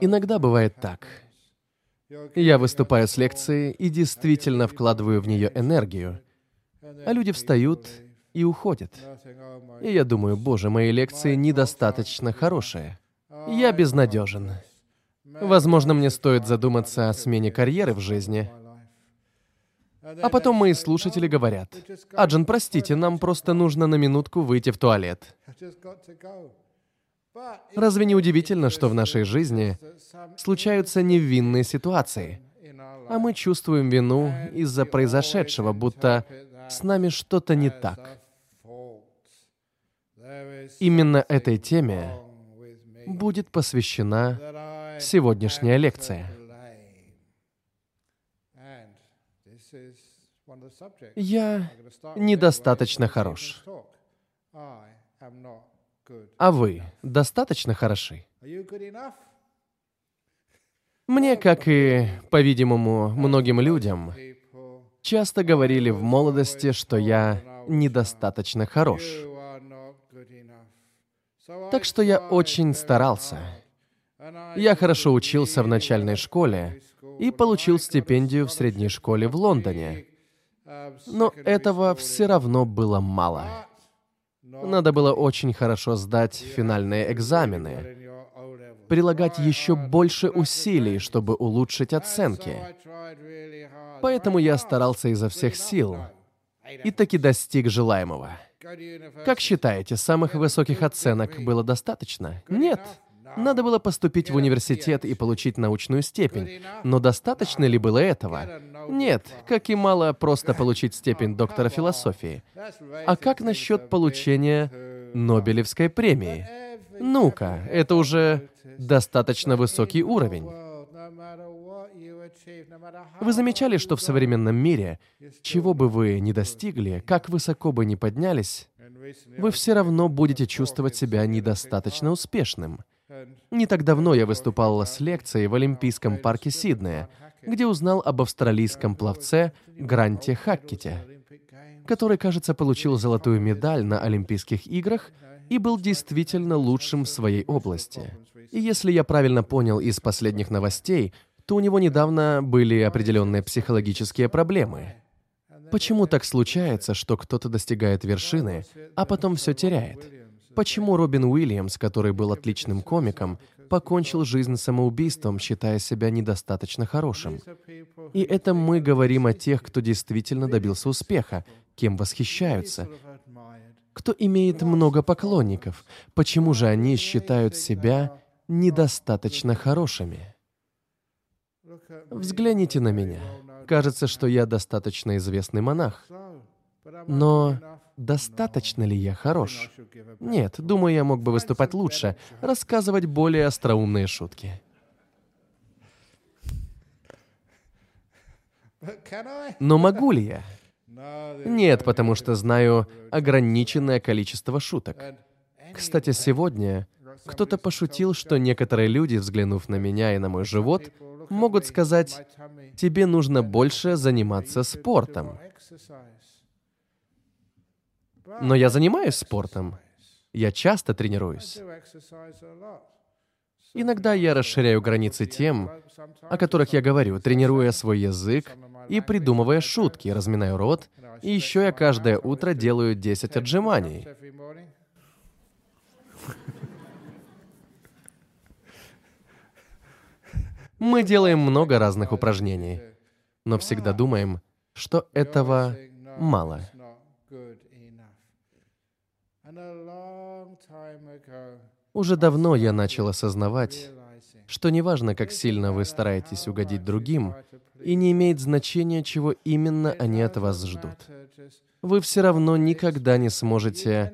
Иногда бывает так. Я выступаю с лекцией и действительно вкладываю в нее энергию, а люди встают и уходят. И я думаю, боже, мои лекции недостаточно хорошие. Я безнадежен. Возможно, мне стоит задуматься о смене карьеры в жизни. А потом мои слушатели говорят, «Аджин, простите, нам просто нужно на минутку выйти в туалет». Разве не удивительно, что в нашей жизни случаются невинные ситуации, а мы чувствуем вину из-за произошедшего, будто с нами что-то не так? Именно этой теме будет посвящена сегодняшняя лекция. Я недостаточно хорош. А вы достаточно хороши? Мне, как и, по-видимому, многим людям, часто говорили в молодости, что я недостаточно хорош. Так что я очень старался. Я хорошо учился в начальной школе и получил стипендию в средней школе в Лондоне. Но этого все равно было мало. Надо было очень хорошо сдать финальные экзамены, прилагать еще больше усилий, чтобы улучшить оценки. Поэтому я старался изо всех сил и таки достиг желаемого. Как считаете, самых высоких оценок было достаточно? Нет. Надо было поступить в университет и получить научную степень. Но достаточно ли было этого? Нет, как и мало просто получить степень доктора философии. А как насчет получения Нобелевской премии? Ну-ка, это уже достаточно высокий уровень. Вы замечали, что в современном мире, чего бы вы ни достигли, как высоко бы ни поднялись, вы все равно будете чувствовать себя недостаточно успешным. Не так давно я выступал с лекцией в Олимпийском парке Сиднея, где узнал об австралийском пловце Гранте Хаккете, который, кажется, получил золотую медаль на Олимпийских играх и был действительно лучшим в своей области. И если я правильно понял из последних новостей, то у него недавно были определенные психологические проблемы. Почему так случается, что кто-то достигает вершины, а потом все теряет? Почему Робин Уильямс, который был отличным комиком, покончил жизнь самоубийством, считая себя недостаточно хорошим? И это мы говорим о тех, кто действительно добился успеха, кем восхищаются, кто имеет много поклонников. Почему же они считают себя недостаточно хорошими? Взгляните на меня. Кажется, что я достаточно известный монах. Но достаточно ли я хорош? Нет, думаю, я мог бы выступать лучше, рассказывать более остроумные шутки. Но могу ли я? Нет, потому что знаю ограниченное количество шуток. Кстати, сегодня кто-то пошутил, что некоторые люди, взглянув на меня и на мой живот, могут сказать, тебе нужно больше заниматься спортом. Но я занимаюсь спортом. Я часто тренируюсь. Иногда я расширяю границы тем, о которых я говорю, тренируя свой язык и придумывая шутки, разминаю рот, и еще я каждое утро делаю 10 отжиманий. Мы делаем много разных упражнений, но всегда думаем, что этого мало. Уже давно я начал осознавать, что неважно, как сильно вы стараетесь угодить другим, и не имеет значения, чего именно они от вас ждут. Вы все равно никогда не сможете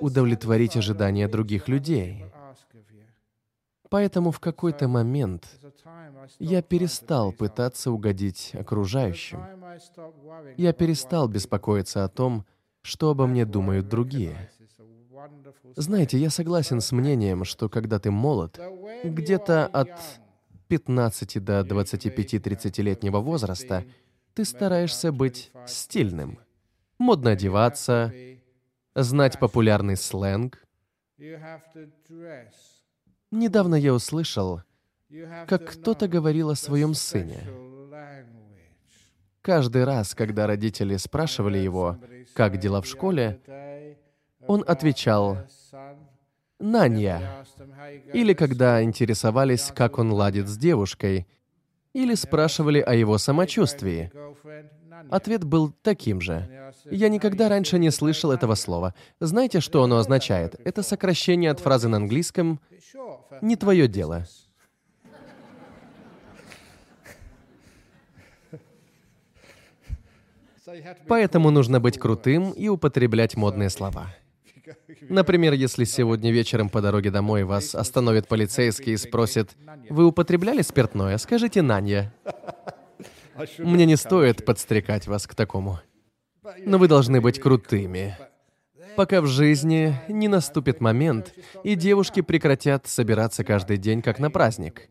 удовлетворить ожидания других людей. Поэтому в какой-то момент я перестал пытаться угодить окружающим. Я перестал беспокоиться о том, что обо мне думают другие. Знаете, я согласен с мнением, что когда ты молод, где-то от 15 до 25-30-летнего возраста, ты стараешься быть стильным, модно одеваться, знать популярный сленг. Недавно я услышал, как кто-то говорил о своем сыне. Каждый раз, когда родители спрашивали его, как дела в школе, он отвечал «Нанья». Или когда интересовались, как он ладит с девушкой, или спрашивали о его самочувствии. Ответ был таким же. Я никогда раньше не слышал этого слова. Знаете, что оно означает? Это сокращение от фразы на английском «не твое дело». Поэтому нужно быть крутым и употреблять модные слова. Например, если сегодня вечером по дороге домой вас остановит полицейский и спросит, «Вы употребляли спиртное?» Скажите «Нанья». Мне не стоит подстрекать вас к такому. Но вы должны быть крутыми. Пока в жизни не наступит момент, и девушки прекратят собираться каждый день, как на праздник.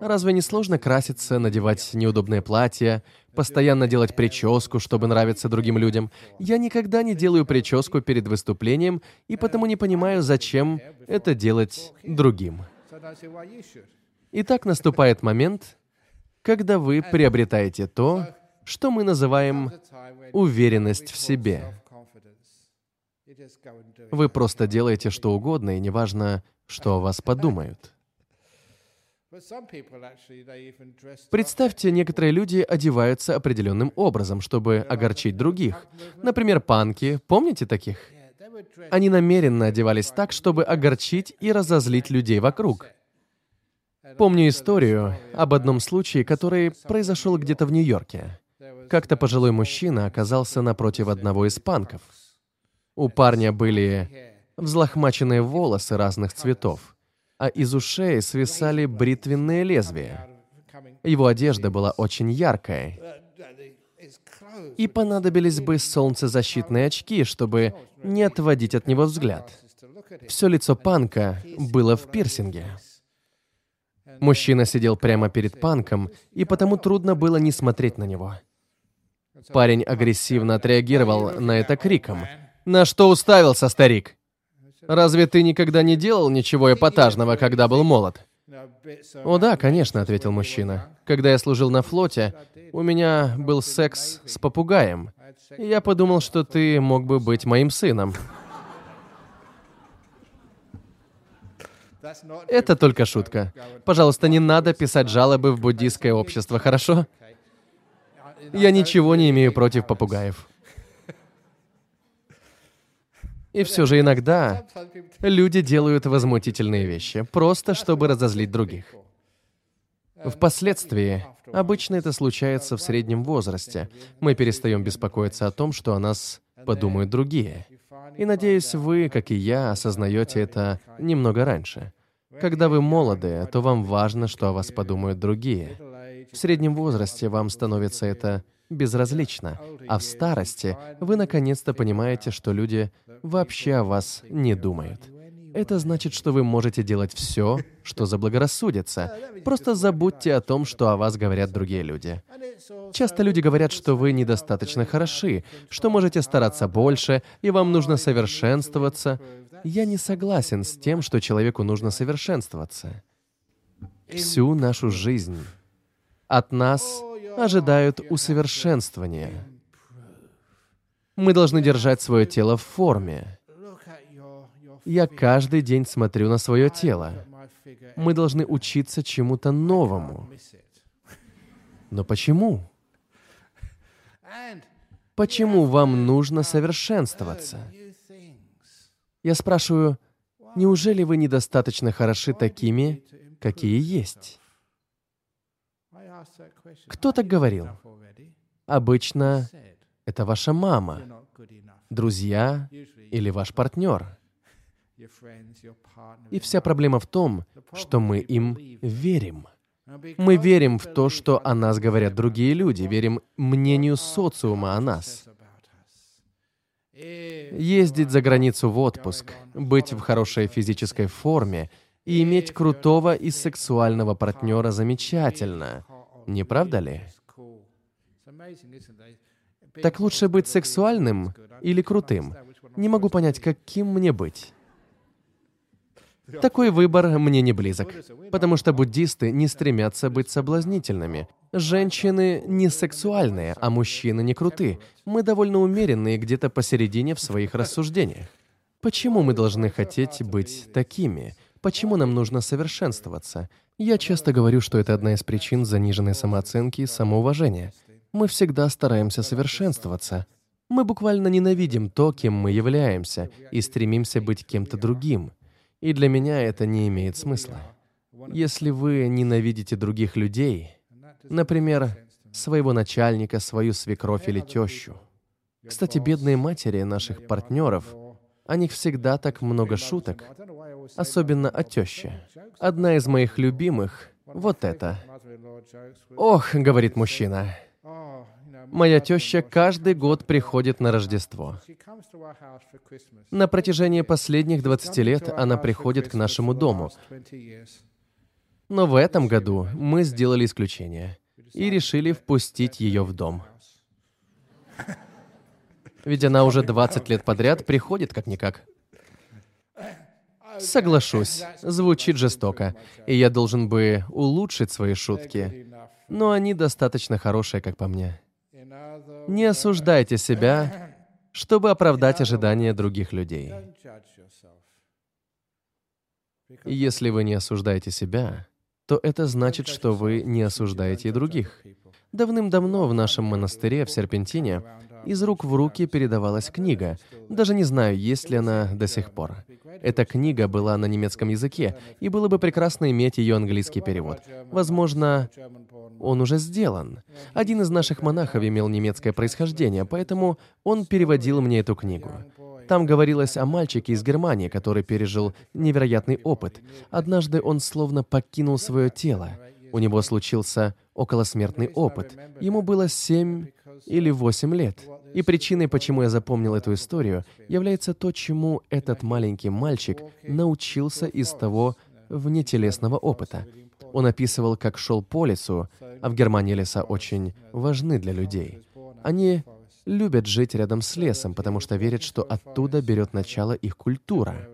Разве не сложно краситься, надевать неудобные платья, постоянно делать прическу, чтобы нравиться другим людям? Я никогда не делаю прическу перед выступлением, и потому не понимаю, зачем это делать другим. Итак, наступает момент, когда вы приобретаете то, что мы называем уверенность в себе. Вы просто делаете что угодно, и неважно, что о вас подумают. Представьте, некоторые люди одеваются определенным образом, чтобы огорчить других. Например, панки. Помните таких? Они намеренно одевались так, чтобы огорчить и разозлить людей вокруг. Помню историю об одном случае, который произошел где-то в Нью-Йорке. Как-то пожилой мужчина оказался напротив одного из панков. У парня были взлохмаченные волосы разных цветов, а из ушей свисали бритвенные лезвия. Его одежда была очень яркой. И понадобились бы солнцезащитные очки, чтобы не отводить от него взгляд. Все лицо панка было в пирсинге. Мужчина сидел прямо перед панком, и потому трудно было не смотреть на него. Парень агрессивно отреагировал на это криком. «На что уставился, старик? Разве ты никогда не делал ничего эпатажного, когда был молод?» «О да, конечно», — ответил мужчина. «Когда я служил на флоте, у меня был секс с попугаем. И я подумал, что ты мог бы быть моим сыном». Это только шутка. Пожалуйста, не надо писать жалобы в буддийское общество, хорошо? Я ничего не имею против попугаев. И все же иногда люди делают возмутительные вещи, просто чтобы разозлить других. Впоследствии, обычно это случается в среднем возрасте, мы перестаем беспокоиться о том, что о нас подумают другие. И надеюсь, вы, как и я, осознаете это немного раньше. Когда вы молоды, то вам важно, что о вас подумают другие. В среднем возрасте вам становится это безразлично, а в старости вы наконец-то понимаете, что люди вообще о вас не думают. Это значит, что вы можете делать все, что заблагорассудится. Просто забудьте о том, что о вас говорят другие люди. Часто люди говорят, что вы недостаточно хороши, что можете стараться больше, и вам нужно совершенствоваться. Я не согласен с тем, что человеку нужно совершенствоваться. Всю нашу жизнь от нас ожидают усовершенствования. Мы должны держать свое тело в форме. Я каждый день смотрю на свое тело. Мы должны учиться чему-то новому. Но почему? Почему вам нужно совершенствоваться? Я спрашиваю, неужели вы недостаточно хороши такими, какие есть? Кто так говорил? Обычно это ваша мама, друзья или ваш партнер. И вся проблема в том, что мы им верим. Мы верим в то, что о нас говорят другие люди, верим мнению социума о нас. Ездить за границу в отпуск, быть в хорошей физической форме и иметь крутого и сексуального партнера замечательно — не правда ли? Так лучше быть сексуальным или крутым? Не могу понять, каким мне быть. Такой выбор мне не близок, потому что буддисты не стремятся быть соблазнительными. Женщины не сексуальные, а мужчины не круты. Мы довольно умеренные где-то посередине в своих рассуждениях. Почему мы должны хотеть быть такими? Почему нам нужно совершенствоваться? Я часто говорю, что это одна из причин заниженной самооценки и самоуважения. Мы всегда стараемся совершенствоваться. Мы буквально ненавидим то, кем мы являемся, и стремимся быть кем-то другим. И для меня это не имеет смысла. Если вы ненавидите других людей, например, своего начальника, свою свекровь или тещу. Кстати, бедные матери наших партнеров, о них всегда так много шуток, особенно о теще. Одна из моих любимых — вот это. «Ох», — говорит мужчина, Моя теща каждый год приходит на Рождество. На протяжении последних 20 лет она приходит к нашему дому. Но в этом году мы сделали исключение и решили впустить ее в дом. Ведь она уже 20 лет подряд приходит как-никак. Соглашусь, звучит жестоко, и я должен бы улучшить свои шутки, но они достаточно хорошие, как по мне. Не осуждайте себя, чтобы оправдать ожидания других людей. Если вы не осуждаете себя, то это значит, что вы не осуждаете и других. Давным-давно в нашем монастыре в Серпентине из рук в руки передавалась книга. Даже не знаю, есть ли она до сих пор. Эта книга была на немецком языке, и было бы прекрасно иметь ее английский перевод. Возможно, он уже сделан. Один из наших монахов имел немецкое происхождение, поэтому он переводил мне эту книгу. Там говорилось о мальчике из Германии, который пережил невероятный опыт. Однажды он словно покинул свое тело. У него случился околосмертный опыт. Ему было семь или восемь лет. И причиной, почему я запомнил эту историю, является то, чему этот маленький мальчик научился из того внетелесного опыта. Он описывал, как шел по лесу, а в Германии леса очень важны для людей. Они любят жить рядом с лесом, потому что верят, что оттуда берет начало их культура.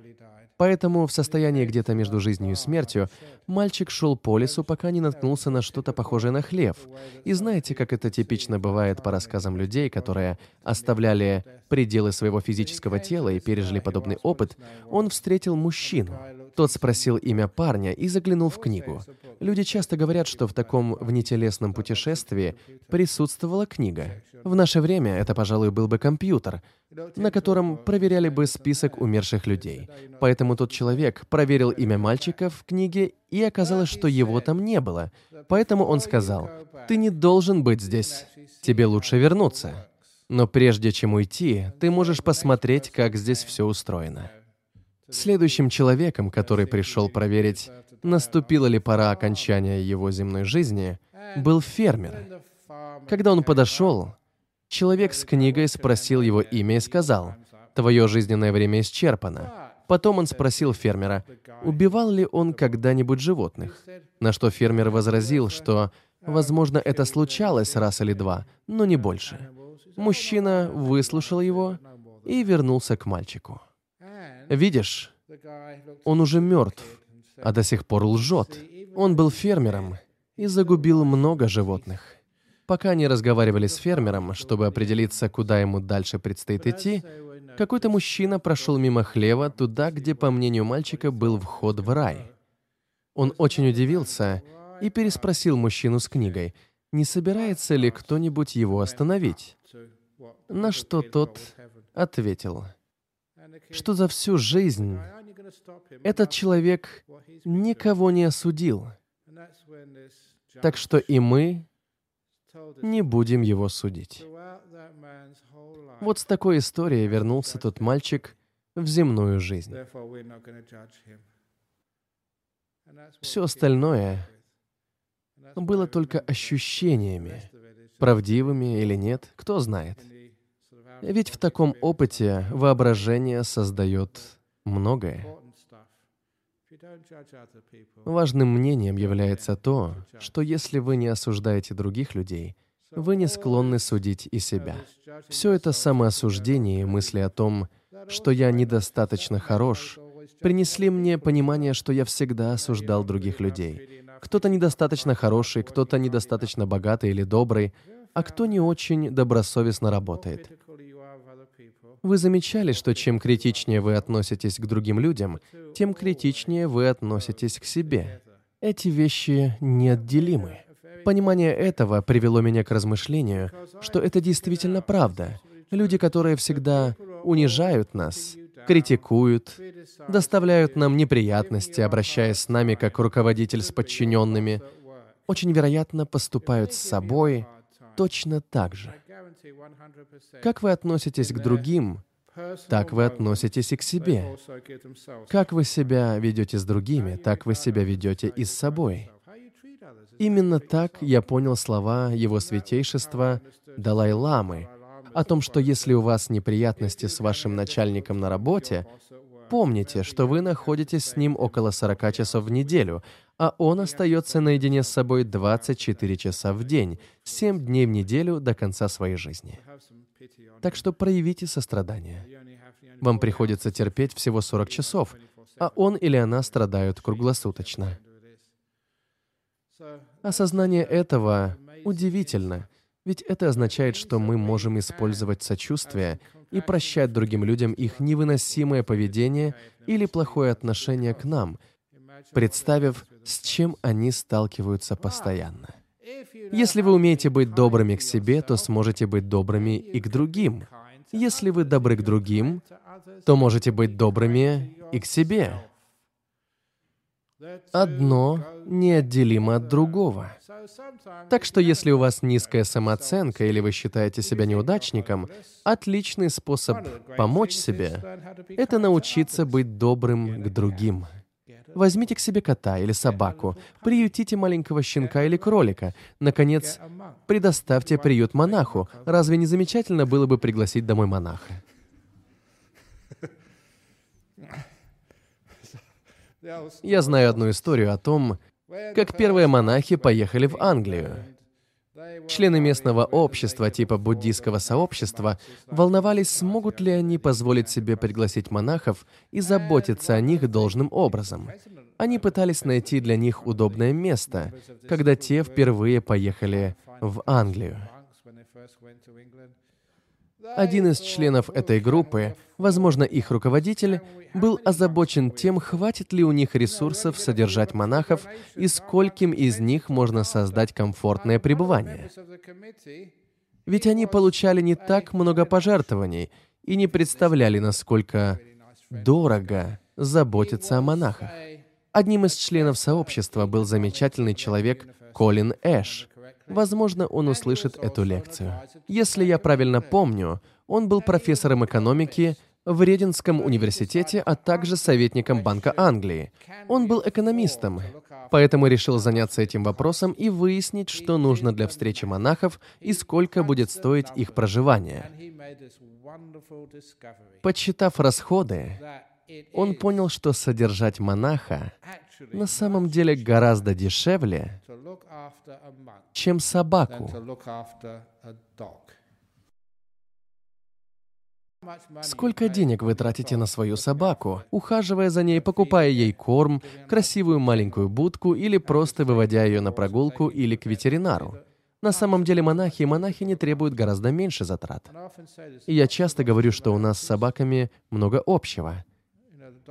Поэтому в состоянии где-то между жизнью и смертью мальчик шел по лесу, пока не наткнулся на что-то похожее на хлев. И знаете, как это типично бывает по рассказам людей, которые оставляли пределы своего физического тела и пережили подобный опыт, он встретил мужчину. Тот спросил имя парня и заглянул в книгу. Люди часто говорят, что в таком внетелесном путешествии присутствовала книга. В наше время это, пожалуй, был бы компьютер, на котором проверяли бы список умерших людей. Поэтому тот человек проверил имя мальчика в книге, и оказалось, что его там не было. Поэтому он сказал, «Ты не должен быть здесь. Тебе лучше вернуться. Но прежде чем уйти, ты можешь посмотреть, как здесь все устроено». Следующим человеком, который пришел проверить, наступила ли пора окончания его земной жизни, был фермер. Когда он подошел, человек с книгой спросил его имя и сказал, «Твое жизненное время исчерпано». Потом он спросил фермера, убивал ли он когда-нибудь животных, на что фермер возразил, что, возможно, это случалось раз или два, но не больше. Мужчина выслушал его и вернулся к мальчику. Видишь, он уже мертв, а до сих пор лжет. Он был фермером и загубил много животных. Пока они разговаривали с фермером, чтобы определиться, куда ему дальше предстоит идти, какой-то мужчина прошел мимо хлева туда, где, по мнению мальчика, был вход в рай. Он очень удивился и переспросил мужчину с книгой, не собирается ли кто-нибудь его остановить. На что тот ответил — что за всю жизнь этот человек никого не осудил. Так что и мы не будем его судить. Вот с такой историей вернулся тот мальчик в земную жизнь. Все остальное было только ощущениями, правдивыми или нет, кто знает. Ведь в таком опыте воображение создает многое. Важным мнением является то, что если вы не осуждаете других людей, вы не склонны судить и себя. Все это самоосуждение и мысли о том, что я недостаточно хорош, принесли мне понимание, что я всегда осуждал других людей. Кто-то недостаточно хороший, кто-то недостаточно богатый или добрый, а кто не очень добросовестно работает. Вы замечали, что чем критичнее вы относитесь к другим людям, тем критичнее вы относитесь к себе. Эти вещи неотделимы. Понимание этого привело меня к размышлению, что это действительно правда. Люди, которые всегда унижают нас, критикуют, доставляют нам неприятности, обращаясь с нами как руководитель с подчиненными, очень вероятно поступают с собой точно так же. Как вы относитесь к другим, так вы относитесь и к себе. Как вы себя ведете с другими, так вы себя ведете и с собой. Именно так я понял слова Его Святейшества Далай-Ламы о том, что если у вас неприятности с вашим начальником на работе, помните, что вы находитесь с ним около 40 часов в неделю, а он остается наедине с собой 24 часа в день, 7 дней в неделю до конца своей жизни. Так что проявите сострадание. Вам приходится терпеть всего 40 часов, а он или она страдают круглосуточно. Осознание этого удивительно, ведь это означает, что мы можем использовать сочувствие и прощать другим людям их невыносимое поведение или плохое отношение к нам, представив, с чем они сталкиваются постоянно. Если вы умеете быть добрыми к себе, то сможете быть добрыми и к другим. Если вы добры к другим, то можете быть добрыми и к себе. Одно неотделимо от другого. Так что если у вас низкая самооценка или вы считаете себя неудачником, отличный способ помочь себе — это научиться быть добрым к другим. Возьмите к себе кота или собаку, приютите маленького щенка или кролика. Наконец, предоставьте приют монаху. Разве не замечательно было бы пригласить домой монаха? Я знаю одну историю о том, как первые монахи поехали в Англию. Члены местного общества типа буддийского сообщества волновались, смогут ли они позволить себе пригласить монахов и заботиться о них должным образом. Они пытались найти для них удобное место, когда те впервые поехали в Англию. Один из членов этой группы, возможно, их руководитель, был озабочен тем, хватит ли у них ресурсов содержать монахов и скольким из них можно создать комфортное пребывание. Ведь они получали не так много пожертвований и не представляли, насколько дорого заботиться о монахах. Одним из членов сообщества был замечательный человек Колин Эш, Возможно, он услышит эту лекцию. Если я правильно помню, он был профессором экономики в Рединском университете, а также советником Банка Англии. Он был экономистом, поэтому решил заняться этим вопросом и выяснить, что нужно для встречи монахов и сколько будет стоить их проживание. Подсчитав расходы, он понял, что содержать монаха на самом деле гораздо дешевле, чем собаку. Сколько денег вы тратите на свою собаку, ухаживая за ней, покупая ей корм, красивую маленькую будку или просто выводя ее на прогулку или к ветеринару? На самом деле монахи и монахини требуют гораздо меньше затрат. И я часто говорю, что у нас с собаками много общего.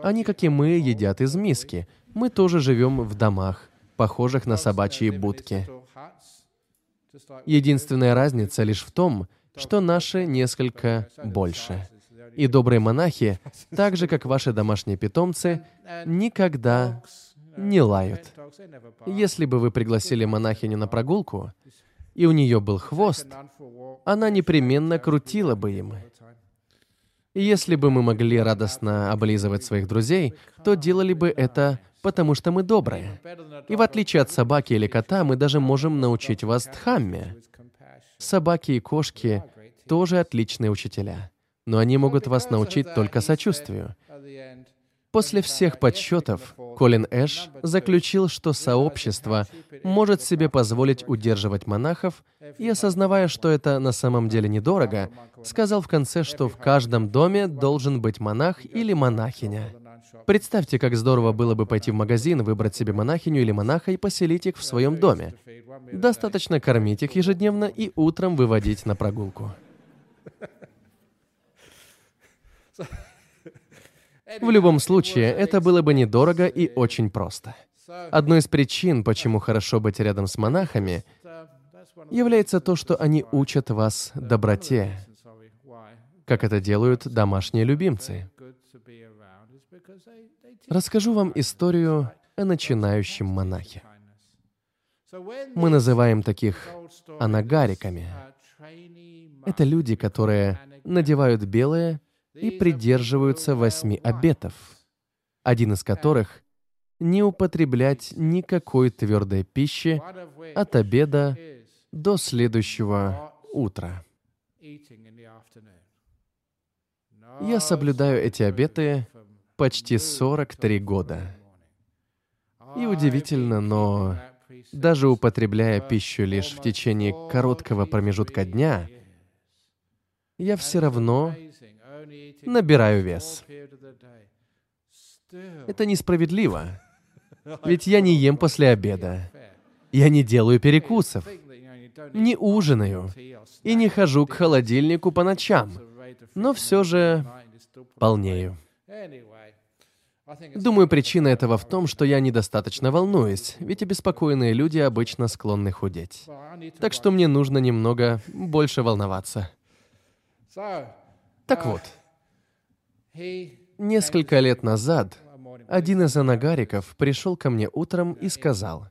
Они, как и мы, едят из миски. Мы тоже живем в домах, похожих на собачьи будки. Единственная разница лишь в том, что наши несколько больше. И добрые монахи, так же как ваши домашние питомцы, никогда не лают. Если бы вы пригласили монахиню на прогулку, и у нее был хвост, она непременно крутила бы им. Если бы мы могли радостно облизывать своих друзей, то делали бы это потому что мы добрые. И в отличие от собаки или кота, мы даже можем научить вас дхамме. Собаки и кошки тоже отличные учителя, но они могут вас научить только сочувствию. После всех подсчетов Колин Эш заключил, что сообщество может себе позволить удерживать монахов, и, осознавая, что это на самом деле недорого, сказал в конце, что в каждом доме должен быть монах или монахиня. Представьте, как здорово было бы пойти в магазин, выбрать себе монахиню или монаха и поселить их в своем доме. Достаточно кормить их ежедневно и утром выводить на прогулку. В любом случае, это было бы недорого и очень просто. Одной из причин, почему хорошо быть рядом с монахами, является то, что они учат вас доброте, как это делают домашние любимцы. Расскажу вам историю о начинающем монахе. Мы называем таких анагариками. Это люди, которые надевают белое и придерживаются восьми обетов, один из которых — не употреблять никакой твердой пищи от обеда до следующего утра. Я соблюдаю эти обеты почти 43 года. И удивительно, но даже употребляя пищу лишь в течение короткого промежутка дня, я все равно набираю вес. Это несправедливо, ведь я не ем после обеда. Я не делаю перекусов, не ужинаю и не хожу к холодильнику по ночам, но все же полнею. Думаю, причина этого в том, что я недостаточно волнуюсь, ведь обеспокоенные люди обычно склонны худеть. Так что мне нужно немного больше волноваться. Так вот, несколько лет назад один из анагариков пришел ко мне утром и сказал,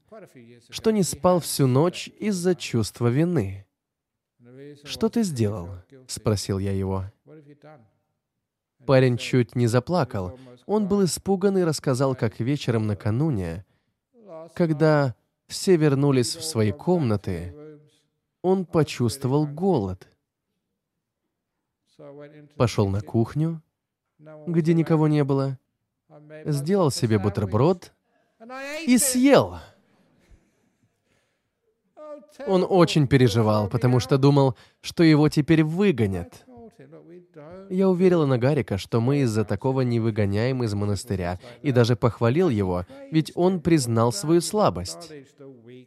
что не спал всю ночь из-за чувства вины. «Что ты сделал?» — спросил я его. Парень чуть не заплакал. Он был испуган и рассказал, как вечером накануне, когда все вернулись в свои комнаты, он почувствовал голод. Пошел на кухню, где никого не было, сделал себе бутерброд и съел. Он очень переживал, потому что думал, что его теперь выгонят. Я уверила Нагарика, что мы из-за такого не выгоняем из монастыря, и даже похвалил его, ведь он признал свою слабость.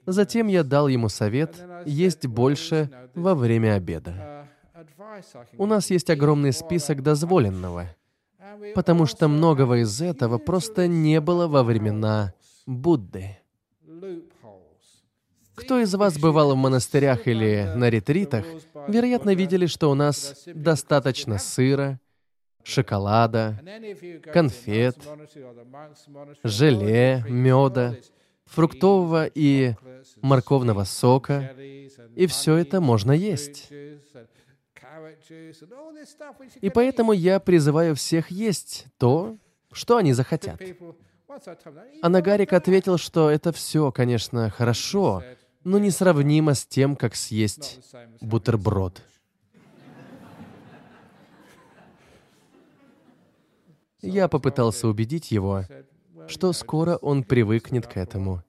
Затем я дал ему совет есть больше во время обеда. У нас есть огромный список дозволенного, потому что многого из этого просто не было во времена Будды. Кто из вас бывал в монастырях или на ретритах, вероятно, видели, что у нас достаточно сыра, шоколада, конфет, желе, меда, фруктового и морковного сока, и все это можно есть. И поэтому я призываю всех есть то, что они захотят. Анагарик ответил, что это все, конечно, хорошо, но несравнимо с тем, как съесть бутерброд. Я попытался убедить его, что скоро он привыкнет к этому,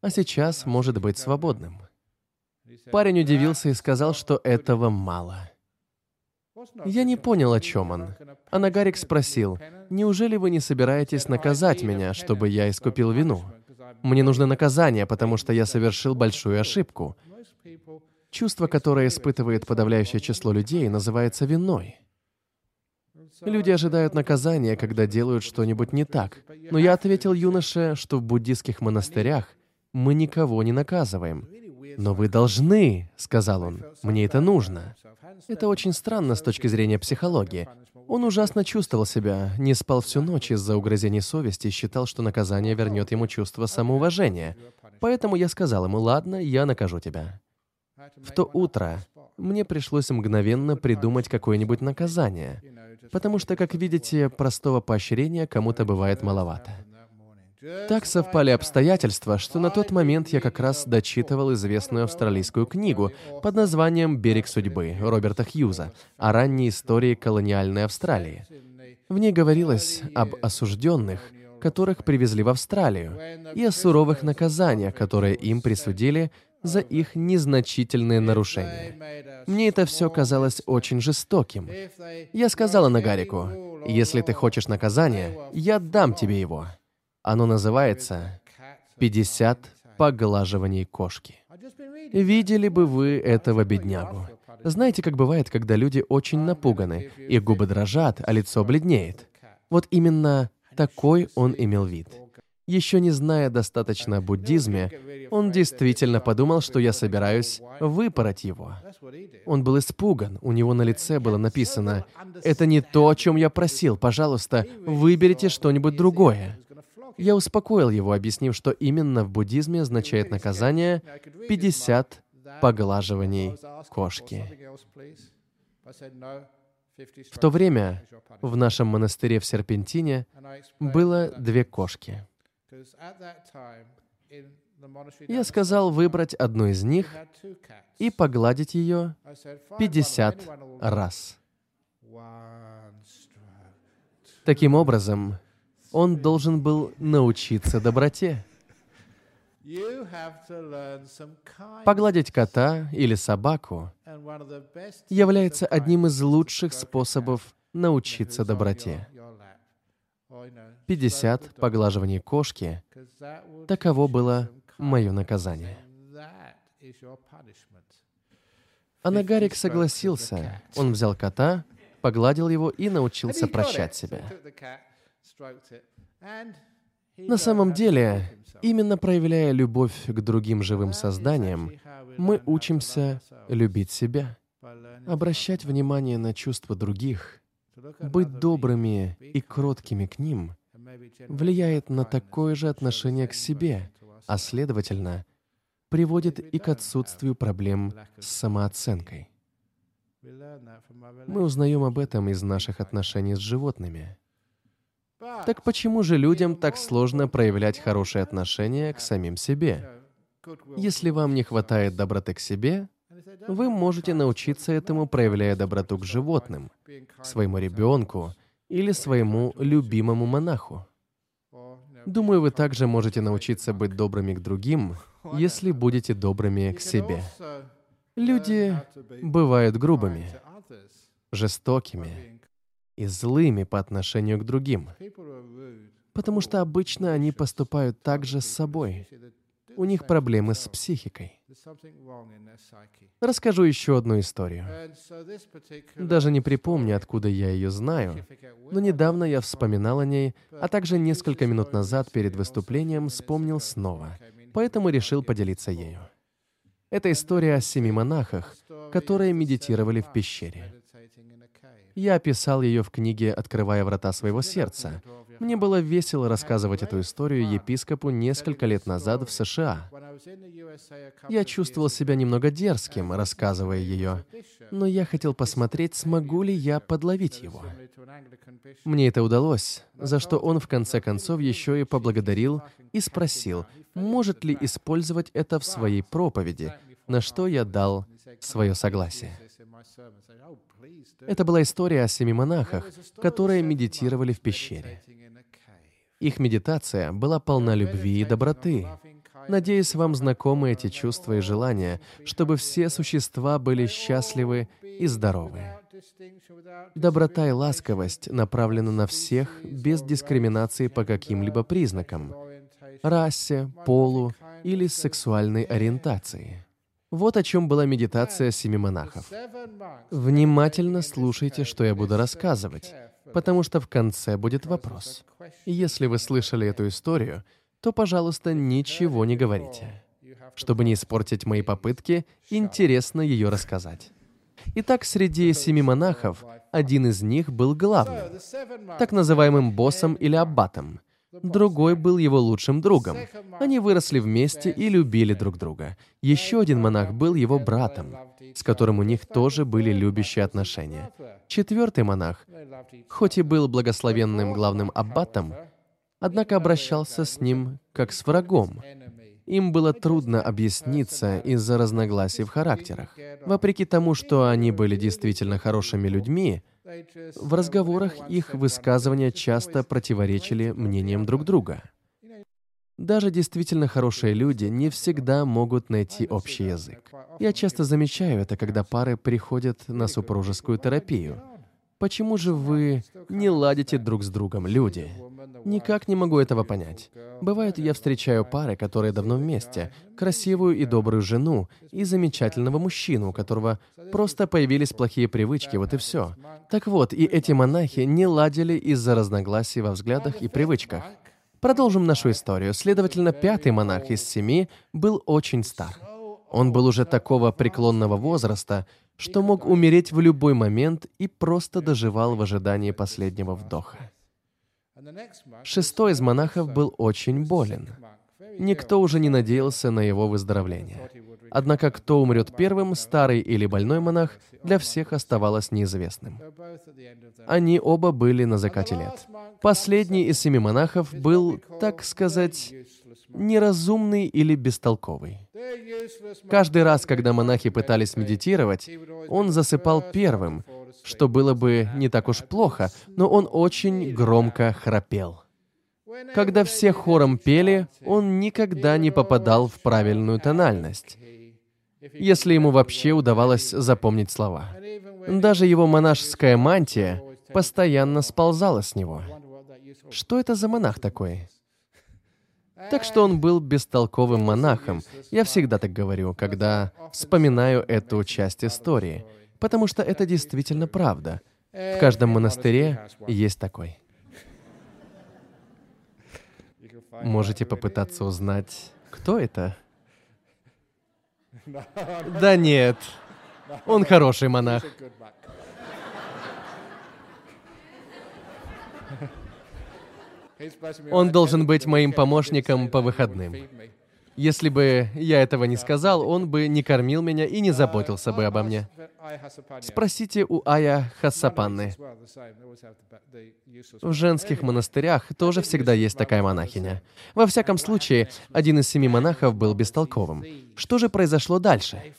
а сейчас может быть свободным. Парень удивился и сказал, что этого мало. Я не понял, о чем он. Анагарик спросил, «Неужели вы не собираетесь наказать меня, чтобы я искупил вину?» Мне нужно наказание, потому что я совершил большую ошибку. Чувство, которое испытывает подавляющее число людей, называется виной. Люди ожидают наказания, когда делают что-нибудь не так. Но я ответил юноше, что в буддийских монастырях мы никого не наказываем. «Но вы должны», — сказал он, — «мне это нужно». Это очень странно с точки зрения психологии. Он ужасно чувствовал себя, не спал всю ночь из-за угрызений совести и считал, что наказание вернет ему чувство самоуважения. Поэтому я сказал ему, ладно, я накажу тебя. В то утро мне пришлось мгновенно придумать какое-нибудь наказание, потому что, как видите, простого поощрения кому-то бывает маловато. Так совпали обстоятельства, что на тот момент я как раз дочитывал известную австралийскую книгу под названием «Берег судьбы» Роберта Хьюза о ранней истории колониальной Австралии. В ней говорилось об осужденных, которых привезли в Австралию, и о суровых наказаниях, которые им присудили за их незначительные нарушения. Мне это все казалось очень жестоким. Я сказала Нагарику, Если ты хочешь наказания, я дам тебе его. Оно называется «50 поглаживаний кошки». Видели бы вы этого беднягу. Знаете, как бывает, когда люди очень напуганы, их губы дрожат, а лицо бледнеет? Вот именно такой он имел вид. Еще не зная достаточно о буддизме, он действительно подумал, что я собираюсь выпороть его. Он был испуган, у него на лице было написано «Это не то, о чем я просил, пожалуйста, выберите что-нибудь другое». Я успокоил его, объяснив, что именно в буддизме означает наказание 50 поглаживаний кошки. В то время в нашем монастыре в Серпентине было две кошки. Я сказал выбрать одну из них и погладить ее 50 раз. Таким образом, он должен был научиться доброте. Погладить кота или собаку является одним из лучших способов научиться доброте. 50 поглаживаний кошки — таково было мое наказание. Анагарик согласился. Он взял кота, погладил его и научился прощать себя. На самом деле, именно проявляя любовь к другим живым созданиям, мы учимся любить себя, обращать внимание на чувства других, быть добрыми и кроткими к ним влияет на такое же отношение к себе, а следовательно, приводит и к отсутствию проблем с самооценкой. Мы узнаем об этом из наших отношений с животными. Так почему же людям так сложно проявлять хорошие отношения к самим себе? Если вам не хватает доброты к себе, вы можете научиться этому, проявляя доброту к животным, своему ребенку или своему любимому монаху. Думаю, вы также можете научиться быть добрыми к другим, если будете добрыми к себе. Люди бывают грубыми, жестокими, и злыми по отношению к другим. Потому что обычно они поступают так же с собой. У них проблемы с психикой. Расскажу еще одну историю. Даже не припомню, откуда я ее знаю, но недавно я вспоминал о ней, а также несколько минут назад перед выступлением вспомнил снова, поэтому решил поделиться ею. Это история о семи монахах, которые медитировали в пещере. Я описал ее в книге «Открывая врата своего сердца». Мне было весело рассказывать эту историю епископу несколько лет назад в США. Я чувствовал себя немного дерзким, рассказывая ее, но я хотел посмотреть, смогу ли я подловить его. Мне это удалось, за что он в конце концов еще и поблагодарил и спросил, может ли использовать это в своей проповеди, на что я дал свое согласие. Это была история о семи монахах, которые медитировали в пещере. Их медитация была полна любви и доброты. Надеюсь, вам знакомы эти чувства и желания, чтобы все существа были счастливы и здоровы. Доброта и ласковость направлены на всех без дискриминации по каким-либо признакам — расе, полу или сексуальной ориентации. Вот о чем была медитация семи монахов. Внимательно слушайте, что я буду рассказывать, потому что в конце будет вопрос. Если вы слышали эту историю, то, пожалуйста, ничего не говорите. Чтобы не испортить мои попытки, интересно ее рассказать. Итак, среди семи монахов один из них был главным, так называемым боссом или аббатом, Другой был его лучшим другом. Они выросли вместе и любили друг друга. Еще один монах был его братом, с которым у них тоже были любящие отношения. Четвертый монах, хоть и был благословенным главным аббатом, однако обращался с ним как с врагом. Им было трудно объясниться из-за разногласий в характерах. Вопреки тому, что они были действительно хорошими людьми, в разговорах их высказывания часто противоречили мнениям друг друга. Даже действительно хорошие люди не всегда могут найти общий язык. Я часто замечаю это, когда пары приходят на супружескую терапию. Почему же вы не ладите друг с другом, люди? Никак не могу этого понять. Бывает, я встречаю пары, которые давно вместе, красивую и добрую жену и замечательного мужчину, у которого просто появились плохие привычки, вот и все. Так вот, и эти монахи не ладили из-за разногласий во взглядах и привычках. Продолжим нашу историю. Следовательно, пятый монах из семи был очень стар. Он был уже такого преклонного возраста, что мог умереть в любой момент и просто доживал в ожидании последнего вдоха. Шестой из монахов был очень болен. Никто уже не надеялся на его выздоровление. Однако кто умрет первым, старый или больной монах, для всех оставалось неизвестным. Они оба были на закате лет. Последний из семи монахов был, так сказать, неразумный или бестолковый. Каждый раз, когда монахи пытались медитировать, он засыпал первым, что было бы не так уж плохо, но он очень громко храпел. Когда все хором пели, он никогда не попадал в правильную тональность, если ему вообще удавалось запомнить слова. Даже его монашеская мантия постоянно сползала с него. Что это за монах такой? Так что он был бестолковым монахом. Я всегда так говорю, когда вспоминаю эту часть истории, потому что это действительно правда. В каждом монастыре есть такой. Можете попытаться узнать, кто это? Да нет, он хороший монах. Он должен быть моим помощником по выходным. Если бы я этого не сказал, он бы не кормил меня и не заботился бы обо мне. Спросите у Ая Хассапанны. В женских монастырях тоже всегда есть такая монахиня. Во всяком случае, один из семи монахов был бестолковым. Что же произошло дальше?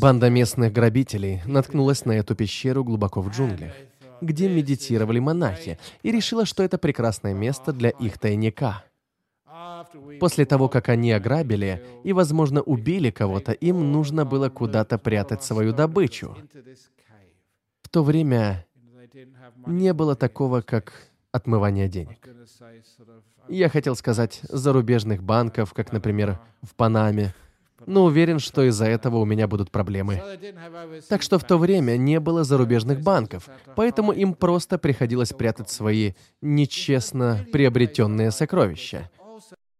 Банда местных грабителей наткнулась на эту пещеру глубоко в джунглях где медитировали монахи, и решила, что это прекрасное место для их тайника. После того, как они ограбили и, возможно, убили кого-то, им нужно было куда-то прятать свою добычу. В то время не было такого, как отмывание денег. Я хотел сказать зарубежных банков, как, например, в Панаме, но уверен, что из-за этого у меня будут проблемы. Так что в то время не было зарубежных банков, поэтому им просто приходилось прятать свои нечестно приобретенные сокровища.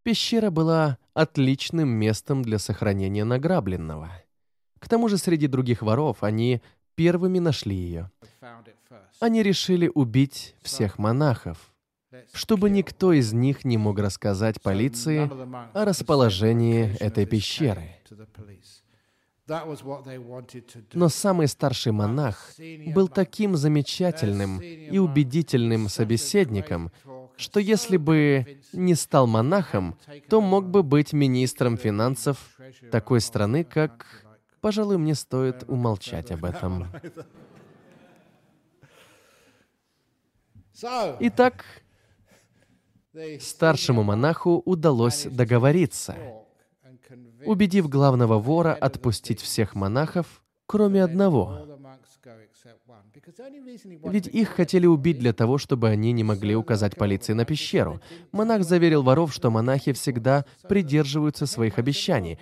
Пещера была отличным местом для сохранения награбленного. К тому же среди других воров они первыми нашли ее. Они решили убить всех монахов, чтобы никто из них не мог рассказать полиции о расположении этой пещеры. Но самый старший монах был таким замечательным и убедительным собеседником, что если бы не стал монахом, то мог бы быть министром финансов такой страны, как... Пожалуй, мне стоит умолчать об этом. Итак, старшему монаху удалось договориться, убедив главного вора отпустить всех монахов, кроме одного. Ведь их хотели убить для того, чтобы они не могли указать полиции на пещеру. Монах заверил воров, что монахи всегда придерживаются своих обещаний,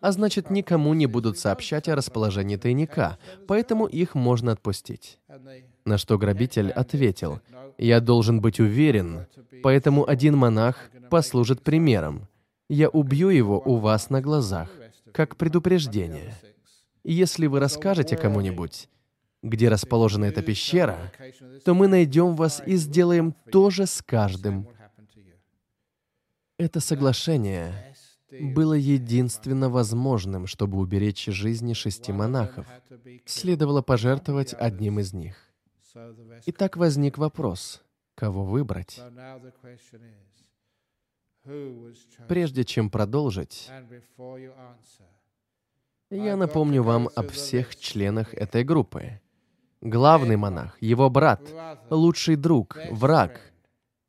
а значит, никому не будут сообщать о расположении тайника, поэтому их можно отпустить. На что грабитель ответил, «Я должен быть уверен, поэтому один монах послужит примером. Я убью его у вас на глазах, как предупреждение. И если вы расскажете кому-нибудь, где расположена эта пещера, то мы найдем вас и сделаем то же с каждым. Это соглашение было единственно возможным, чтобы уберечь жизни шести монахов. Следовало пожертвовать одним из них. И так возник вопрос, кого выбрать? Прежде чем продолжить, я напомню вам об всех членах этой группы. Главный монах, его брат, лучший друг, враг,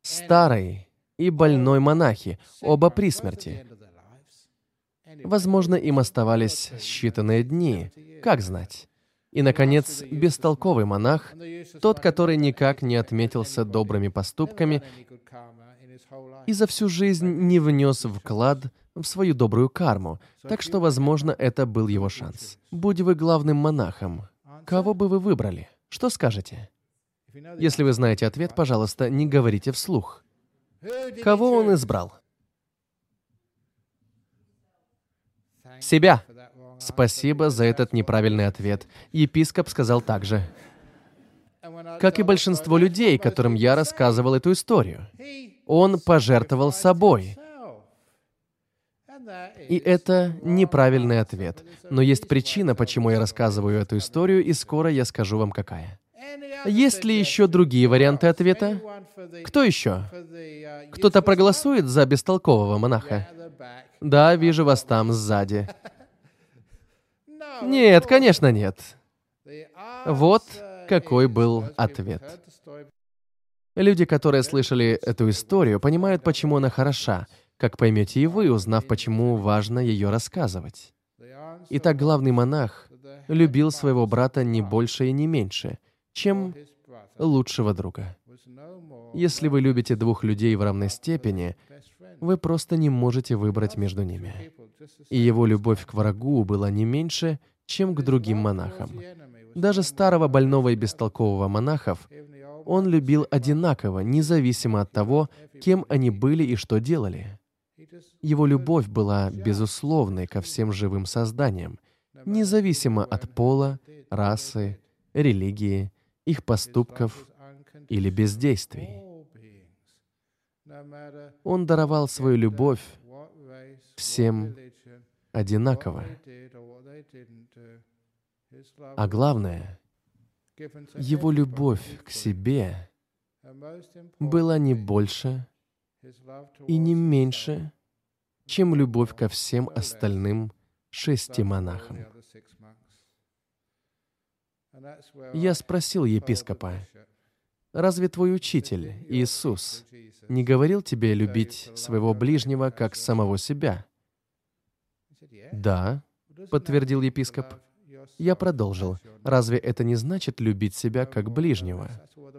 старый и больной монахи, оба при смерти. Возможно, им оставались считанные дни, как знать. И, наконец, бестолковый монах, тот, который никак не отметился добрыми поступками и за всю жизнь не внес вклад в свою добрую карму, так что, возможно, это был его шанс. Будь вы главным монахом, кого бы вы выбрали? Что скажете? Если вы знаете ответ, пожалуйста, не говорите вслух. Кого он избрал? Себя. Спасибо за этот неправильный ответ. Епископ сказал также. Как и большинство людей, которым я рассказывал эту историю. Он пожертвовал собой. И это неправильный ответ. Но есть причина, почему я рассказываю эту историю, и скоро я скажу вам какая. Есть ли еще другие варианты ответа? Кто еще? Кто-то проголосует за бестолкового монаха? Да, вижу вас там сзади. Нет, конечно, нет. Вот какой был ответ. Люди, которые слышали эту историю, понимают, почему она хороша, как поймете и вы, узнав, почему важно ее рассказывать. Итак, главный монах любил своего брата не больше и не меньше, чем лучшего друга. Если вы любите двух людей в равной степени, вы просто не можете выбрать между ними. И его любовь к врагу была не меньше, чем к другим монахам. Даже старого больного и бестолкового монахов он любил одинаково, независимо от того, кем они были и что делали. Его любовь была безусловной ко всем живым созданиям, независимо от пола, расы, религии, их поступков или бездействий. Он даровал свою любовь всем одинаково. А главное, его любовь к себе была не больше и не меньше, чем любовь ко всем остальным шести монахам. Я спросил епископа, разве твой учитель, Иисус, не говорил тебе любить своего ближнего как самого себя? Да, подтвердил епископ. Я продолжил. Разве это не значит любить себя как ближнего?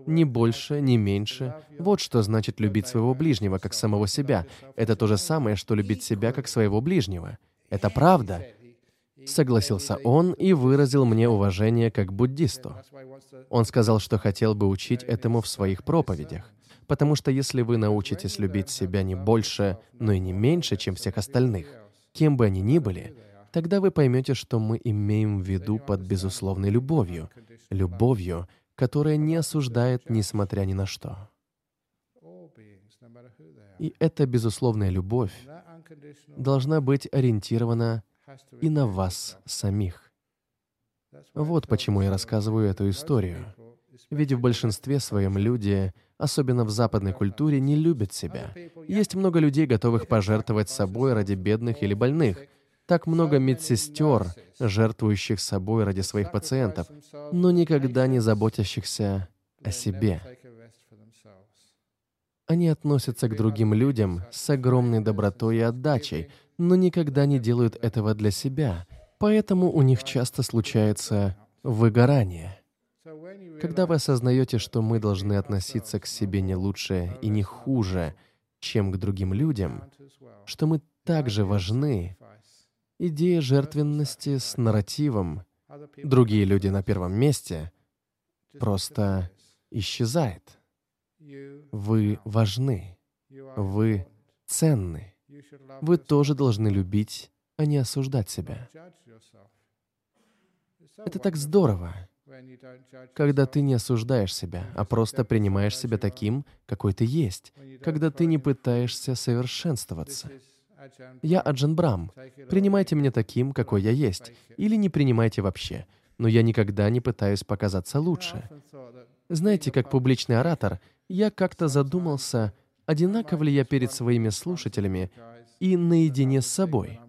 Ни больше, ни меньше. Вот что значит любить своего ближнего как самого себя. Это то же самое, что любить себя как своего ближнего. Это правда. Согласился он и выразил мне уважение как буддисту. Он сказал, что хотел бы учить этому в своих проповедях. Потому что если вы научитесь любить себя не больше, но и не меньше, чем всех остальных, кем бы они ни были, тогда вы поймете, что мы имеем в виду под безусловной любовью, любовью, которая не осуждает, несмотря ни на что. И эта безусловная любовь должна быть ориентирована и на вас самих. Вот почему я рассказываю эту историю. Ведь в большинстве своем люди, особенно в западной культуре, не любят себя. Есть много людей, готовых пожертвовать собой ради бедных или больных. Так много медсестер, жертвующих собой ради своих пациентов, но никогда не заботящихся о себе. Они относятся к другим людям с огромной добротой и отдачей, но никогда не делают этого для себя, поэтому у них часто случается выгорание. Когда вы осознаете, что мы должны относиться к себе не лучше и не хуже, чем к другим людям, что мы также важны, идея жертвенности с нарративом «другие люди на первом месте» просто исчезает. Вы важны. Вы ценны. Вы тоже должны любить, а не осуждать себя. Это так здорово, когда ты не осуждаешь себя, а просто принимаешь себя таким, какой ты есть, когда ты не пытаешься совершенствоваться. Я Аджан Брам. Принимайте меня таким, какой я есть, или не принимайте вообще, но я никогда не пытаюсь показаться лучше. Знаете, как публичный оратор, я как-то задумался, одинаков ли я перед своими слушателями и наедине с собой.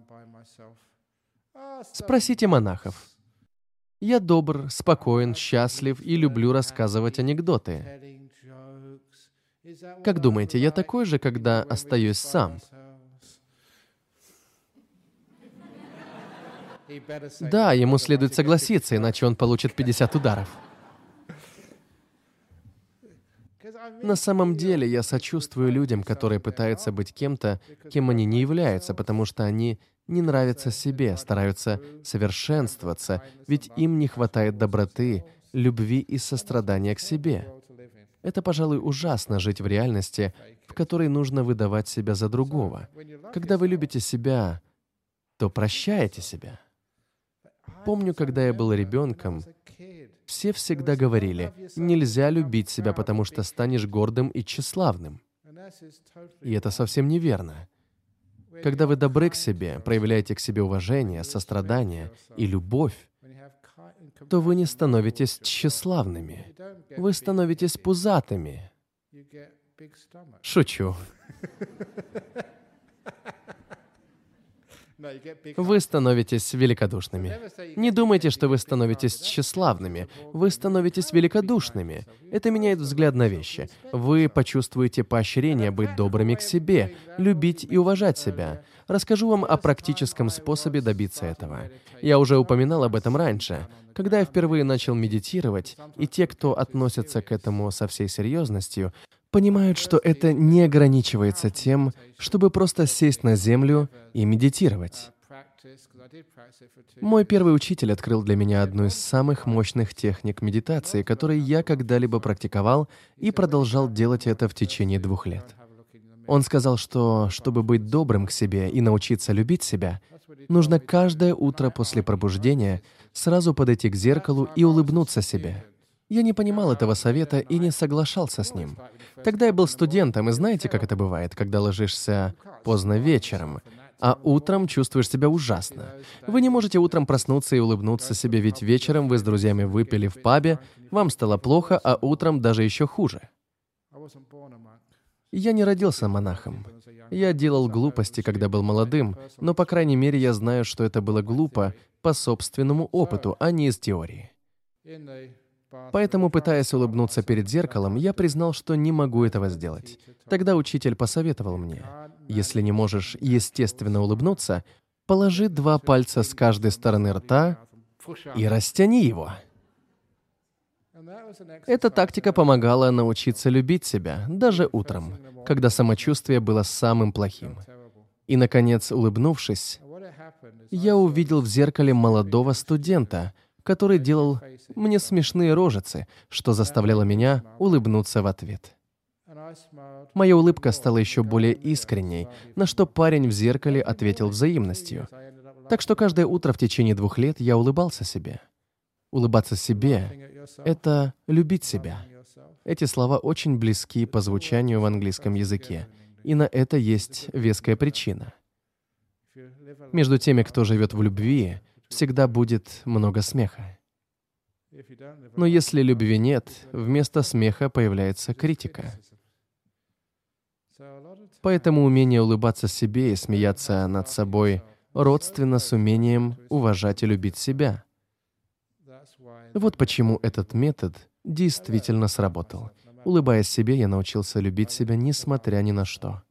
Спросите монахов. Я добр, спокоен, счастлив и люблю рассказывать анекдоты. Как думаете, я такой же, когда остаюсь сам? Да, ему следует согласиться, иначе он получит 50 ударов. На самом деле я сочувствую людям, которые пытаются быть кем-то, кем они не являются, потому что они не нравятся себе, стараются совершенствоваться, ведь им не хватает доброты, любви и сострадания к себе. Это, пожалуй, ужасно жить в реальности, в которой нужно выдавать себя за другого. Когда вы любите себя, то прощаете себя. Помню, когда я был ребенком, все всегда говорили, нельзя любить себя, потому что станешь гордым и тщеславным. И это совсем неверно. Когда вы добры к себе, проявляете к себе уважение, сострадание и любовь, то вы не становитесь тщеславными. Вы становитесь пузатыми. Шучу. Вы становитесь великодушными. Не думайте, что вы становитесь тщеславными. Вы становитесь великодушными. Это меняет взгляд на вещи. Вы почувствуете поощрение быть добрыми к себе, любить и уважать себя. Расскажу вам о практическом способе добиться этого. Я уже упоминал об этом раньше. Когда я впервые начал медитировать, и те, кто относятся к этому со всей серьезностью, понимают, что это не ограничивается тем, чтобы просто сесть на землю и медитировать. Мой первый учитель открыл для меня одну из самых мощных техник медитации, которые я когда-либо практиковал и продолжал делать это в течение двух лет. Он сказал, что чтобы быть добрым к себе и научиться любить себя, нужно каждое утро после пробуждения сразу подойти к зеркалу и улыбнуться себе. Я не понимал этого совета и не соглашался с ним. Тогда я был студентом, и знаете, как это бывает, когда ложишься поздно вечером, а утром чувствуешь себя ужасно. Вы не можете утром проснуться и улыбнуться себе, ведь вечером вы с друзьями выпили в пабе, вам стало плохо, а утром даже еще хуже. Я не родился монахом. Я делал глупости, когда был молодым, но, по крайней мере, я знаю, что это было глупо по собственному опыту, а не из теории. Поэтому, пытаясь улыбнуться перед зеркалом, я признал, что не могу этого сделать. Тогда учитель посоветовал мне, если не можешь естественно улыбнуться, положи два пальца с каждой стороны рта и растяни его. Эта тактика помогала научиться любить себя, даже утром, когда самочувствие было самым плохим. И, наконец, улыбнувшись, я увидел в зеркале молодого студента, который делал мне смешные рожицы, что заставляло меня улыбнуться в ответ. Моя улыбка стала еще более искренней, на что парень в зеркале ответил взаимностью. Так что каждое утро в течение двух лет я улыбался себе. Улыбаться себе — это любить себя. Эти слова очень близки по звучанию в английском языке, и на это есть веская причина. Между теми, кто живет в любви, всегда будет много смеха. Но если любви нет, вместо смеха появляется критика. Поэтому умение улыбаться себе и смеяться над собой родственно с умением уважать и любить себя. Вот почему этот метод действительно сработал. Улыбаясь себе, я научился любить себя, несмотря ни на что.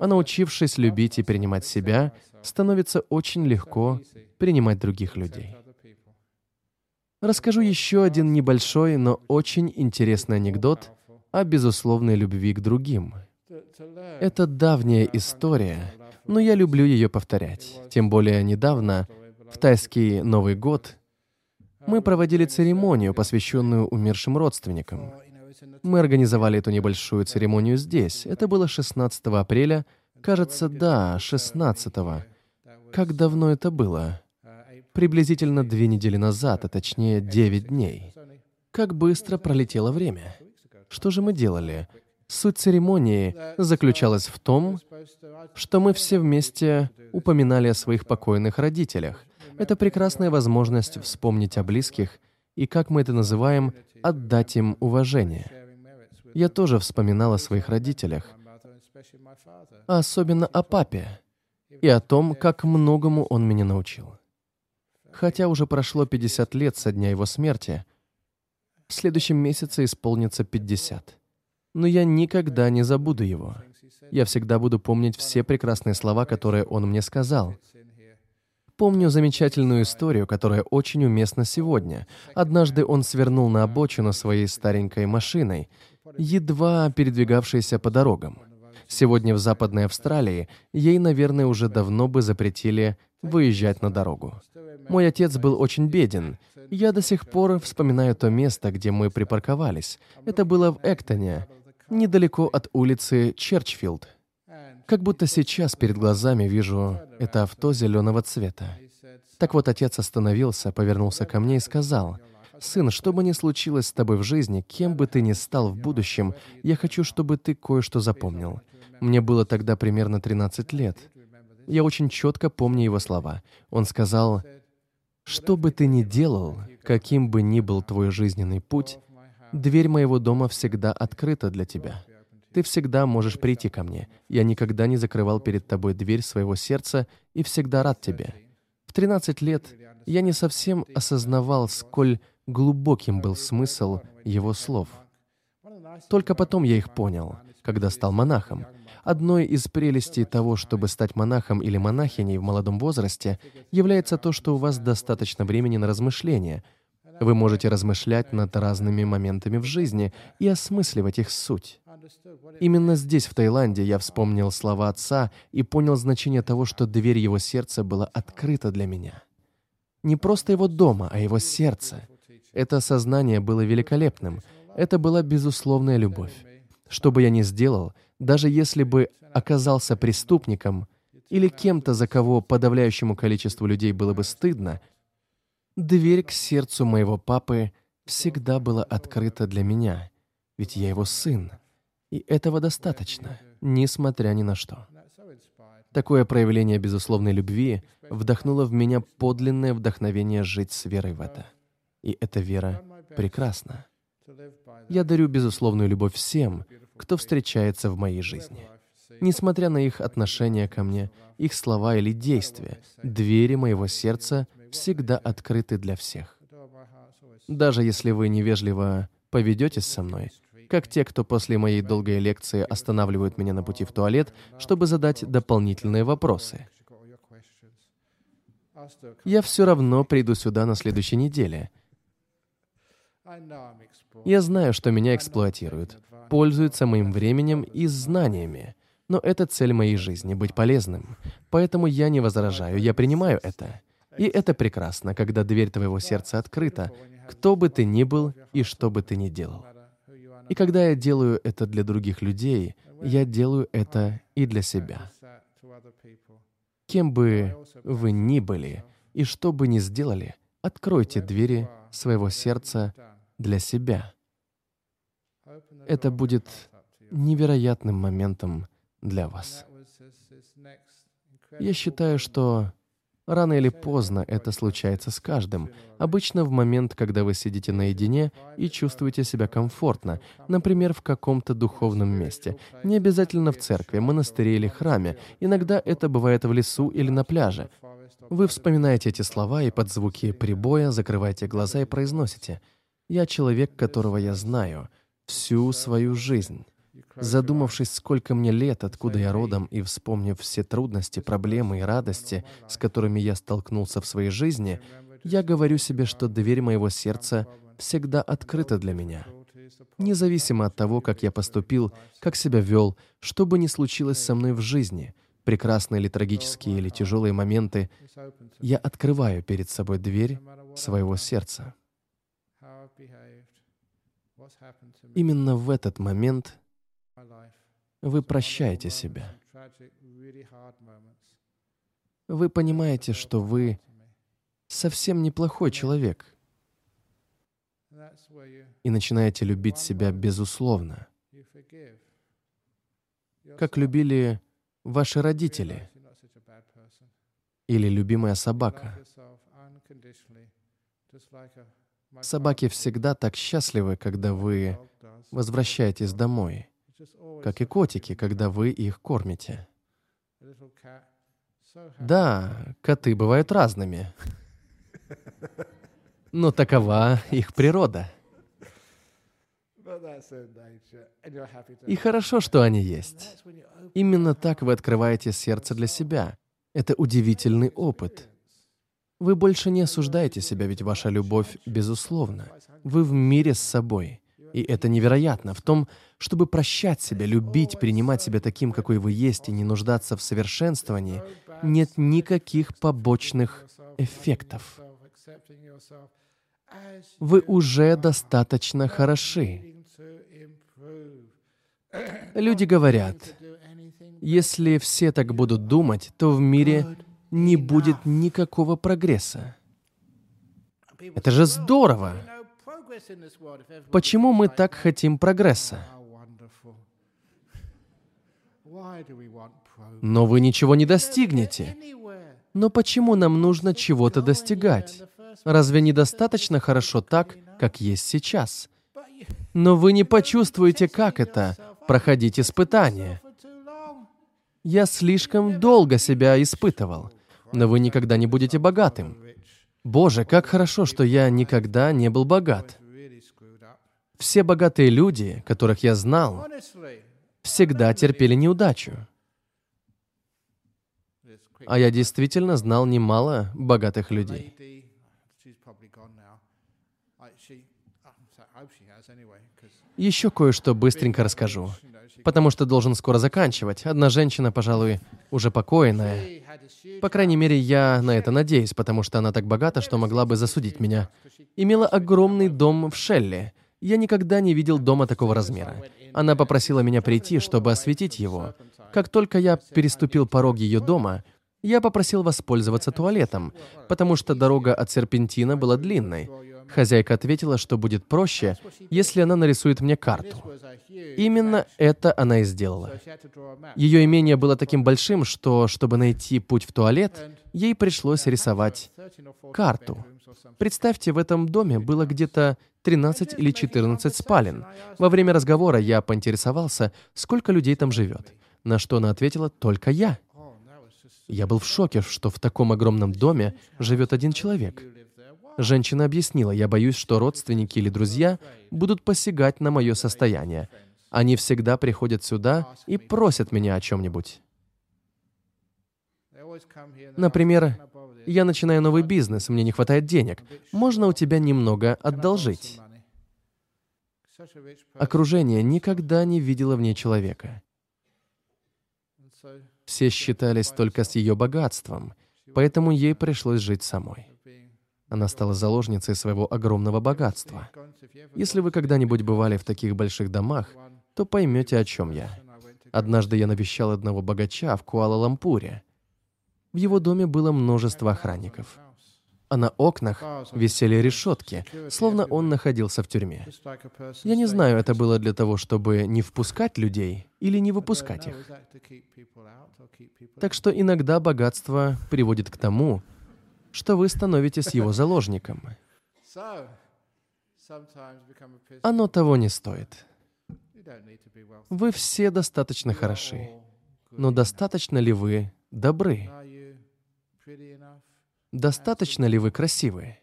А научившись любить и принимать себя, становится очень легко принимать других людей. Расскажу еще один небольшой, но очень интересный анекдот о безусловной любви к другим. Это давняя история, но я люблю ее повторять. Тем более недавно, в тайский Новый год, мы проводили церемонию, посвященную умершим родственникам. Мы организовали эту небольшую церемонию здесь. Это было 16 апреля, кажется, да, 16 -го. Как давно это было? Приблизительно две недели назад, а точнее девять дней. Как быстро пролетело время. Что же мы делали? Суть церемонии заключалась в том, что мы все вместе упоминали о своих покойных родителях. Это прекрасная возможность вспомнить о близких и, как мы это называем, отдать им уважение. Я тоже вспоминал о своих родителях, а особенно о папе и о том, как многому он меня научил. Хотя уже прошло 50 лет со дня его смерти, в следующем месяце исполнится 50. Но я никогда не забуду его. Я всегда буду помнить все прекрасные слова, которые он мне сказал. Помню замечательную историю, которая очень уместна сегодня. Однажды он свернул на обочину своей старенькой машиной, едва передвигавшейся по дорогам. Сегодня в Западной Австралии ей, наверное, уже давно бы запретили выезжать на дорогу. Мой отец был очень беден. Я до сих пор вспоминаю то место, где мы припарковались. Это было в Эктоне, недалеко от улицы Черчфилд. Как будто сейчас перед глазами вижу это авто зеленого цвета. Так вот, отец остановился, повернулся ко мне и сказал, «Сын, что бы ни случилось с тобой в жизни, кем бы ты ни стал в будущем, я хочу, чтобы ты кое-что запомнил. Мне было тогда примерно 13 лет. Я очень четко помню его слова. Он сказал, «Что бы ты ни делал, каким бы ни был твой жизненный путь, дверь моего дома всегда открыта для тебя». Ты всегда можешь прийти ко мне. Я никогда не закрывал перед тобой дверь своего сердца и всегда рад тебе. В 13 лет я не совсем осознавал, сколь глубоким был смысл его слов. Только потом я их понял, когда стал монахом. Одной из прелестей того, чтобы стать монахом или монахиней в молодом возрасте, является то, что у вас достаточно времени на размышления. Вы можете размышлять над разными моментами в жизни и осмысливать их суть. Именно здесь, в Таиланде, я вспомнил слова отца и понял значение того, что дверь его сердца была открыта для меня. Не просто его дома, а его сердца. Это сознание было великолепным. Это была безусловная любовь. Что бы я ни сделал, даже если бы оказался преступником или кем-то, за кого подавляющему количеству людей было бы стыдно, дверь к сердцу моего папы всегда была открыта для меня, ведь я его сын. И этого достаточно, несмотря ни на что. Такое проявление безусловной любви вдохнуло в меня подлинное вдохновение жить с верой в это. И эта вера прекрасна. Я дарю безусловную любовь всем, кто встречается в моей жизни. Несмотря на их отношение ко мне, их слова или действия, двери моего сердца всегда открыты для всех. Даже если вы невежливо поведетесь со мной, как те, кто после моей долгой лекции останавливают меня на пути в туалет, чтобы задать дополнительные вопросы. Я все равно приду сюда на следующей неделе. Я знаю, что меня эксплуатируют, пользуются моим временем и знаниями, но это цель моей жизни — быть полезным. Поэтому я не возражаю, я принимаю это. И это прекрасно, когда дверь твоего сердца открыта, кто бы ты ни был и что бы ты ни делал. И когда я делаю это для других людей, я делаю это и для себя. Кем бы вы ни были и что бы ни сделали, откройте двери своего сердца для себя. Это будет невероятным моментом для вас. Я считаю, что Рано или поздно это случается с каждым. Обычно в момент, когда вы сидите наедине и чувствуете себя комфортно, например, в каком-то духовном месте. Не обязательно в церкви, монастыре или храме. Иногда это бывает в лесу или на пляже. Вы вспоминаете эти слова и под звуки прибоя закрываете глаза и произносите «Я человек, которого я знаю всю свою жизнь». Задумавшись, сколько мне лет, откуда я родом, и вспомнив все трудности, проблемы и радости, с которыми я столкнулся в своей жизни, я говорю себе, что дверь моего сердца всегда открыта для меня. Независимо от того, как я поступил, как себя вел, что бы ни случилось со мной в жизни, прекрасные или трагические или тяжелые моменты, я открываю перед собой дверь своего сердца. Именно в этот момент вы прощаете себя. Вы понимаете, что вы совсем неплохой человек. И начинаете любить себя безусловно. Как любили ваши родители или любимая собака. Собаки всегда так счастливы, когда вы возвращаетесь домой как и котики, когда вы их кормите. Да, коты бывают разными. Но такова их природа. И хорошо, что они есть. Именно так вы открываете сердце для себя. Это удивительный опыт. Вы больше не осуждаете себя, ведь ваша любовь безусловна. Вы в мире с собой. И это невероятно. В том, чтобы прощать себя, любить, принимать себя таким, какой вы есть, и не нуждаться в совершенствовании, нет никаких побочных эффектов. Вы уже достаточно хороши. Люди говорят, если все так будут думать, то в мире не будет никакого прогресса. Это же здорово! Почему мы так хотим прогресса? Но вы ничего не достигнете. Но почему нам нужно чего-то достигать? Разве недостаточно хорошо так, как есть сейчас? Но вы не почувствуете, как это — проходить испытания. Я слишком долго себя испытывал, но вы никогда не будете богатым. Боже, как хорошо, что я никогда не был богат. Все богатые люди, которых я знал, всегда терпели неудачу. А я действительно знал немало богатых людей. Еще кое-что быстренько расскажу, потому что должен скоро заканчивать. Одна женщина, пожалуй, уже покойная. По крайней мере, я на это надеюсь, потому что она так богата, что могла бы засудить меня. Имела огромный дом в Шелле, я никогда не видел дома такого размера. Она попросила меня прийти, чтобы осветить его. Как только я переступил порог ее дома, я попросил воспользоваться туалетом, потому что дорога от серпентина была длинной. Хозяйка ответила, что будет проще, если она нарисует мне карту. Именно это она и сделала. Ее имение было таким большим, что, чтобы найти путь в туалет, ей пришлось рисовать карту. Представьте, в этом доме было где-то 13 или 14 спален. Во время разговора я поинтересовался, сколько людей там живет, на что она ответила «только я». Я был в шоке, что в таком огромном доме живет один человек. Женщина объяснила, я боюсь, что родственники или друзья будут посягать на мое состояние. Они всегда приходят сюда и просят меня о чем-нибудь. Например, я начинаю новый бизнес, мне не хватает денег. Можно у тебя немного одолжить? Окружение никогда не видело в ней человека. Все считались только с ее богатством, поэтому ей пришлось жить самой. Она стала заложницей своего огромного богатства. Если вы когда-нибудь бывали в таких больших домах, то поймете, о чем я. Однажды я навещал одного богача в Куала-Лампуре. В его доме было множество охранников. А на окнах висели решетки, словно он находился в тюрьме. Я не знаю, это было для того, чтобы не впускать людей или не выпускать их. Так что иногда богатство приводит к тому, что вы становитесь его заложником. Оно того не стоит. Вы все достаточно хороши. Но достаточно ли вы добры? Достаточно ли вы красивы?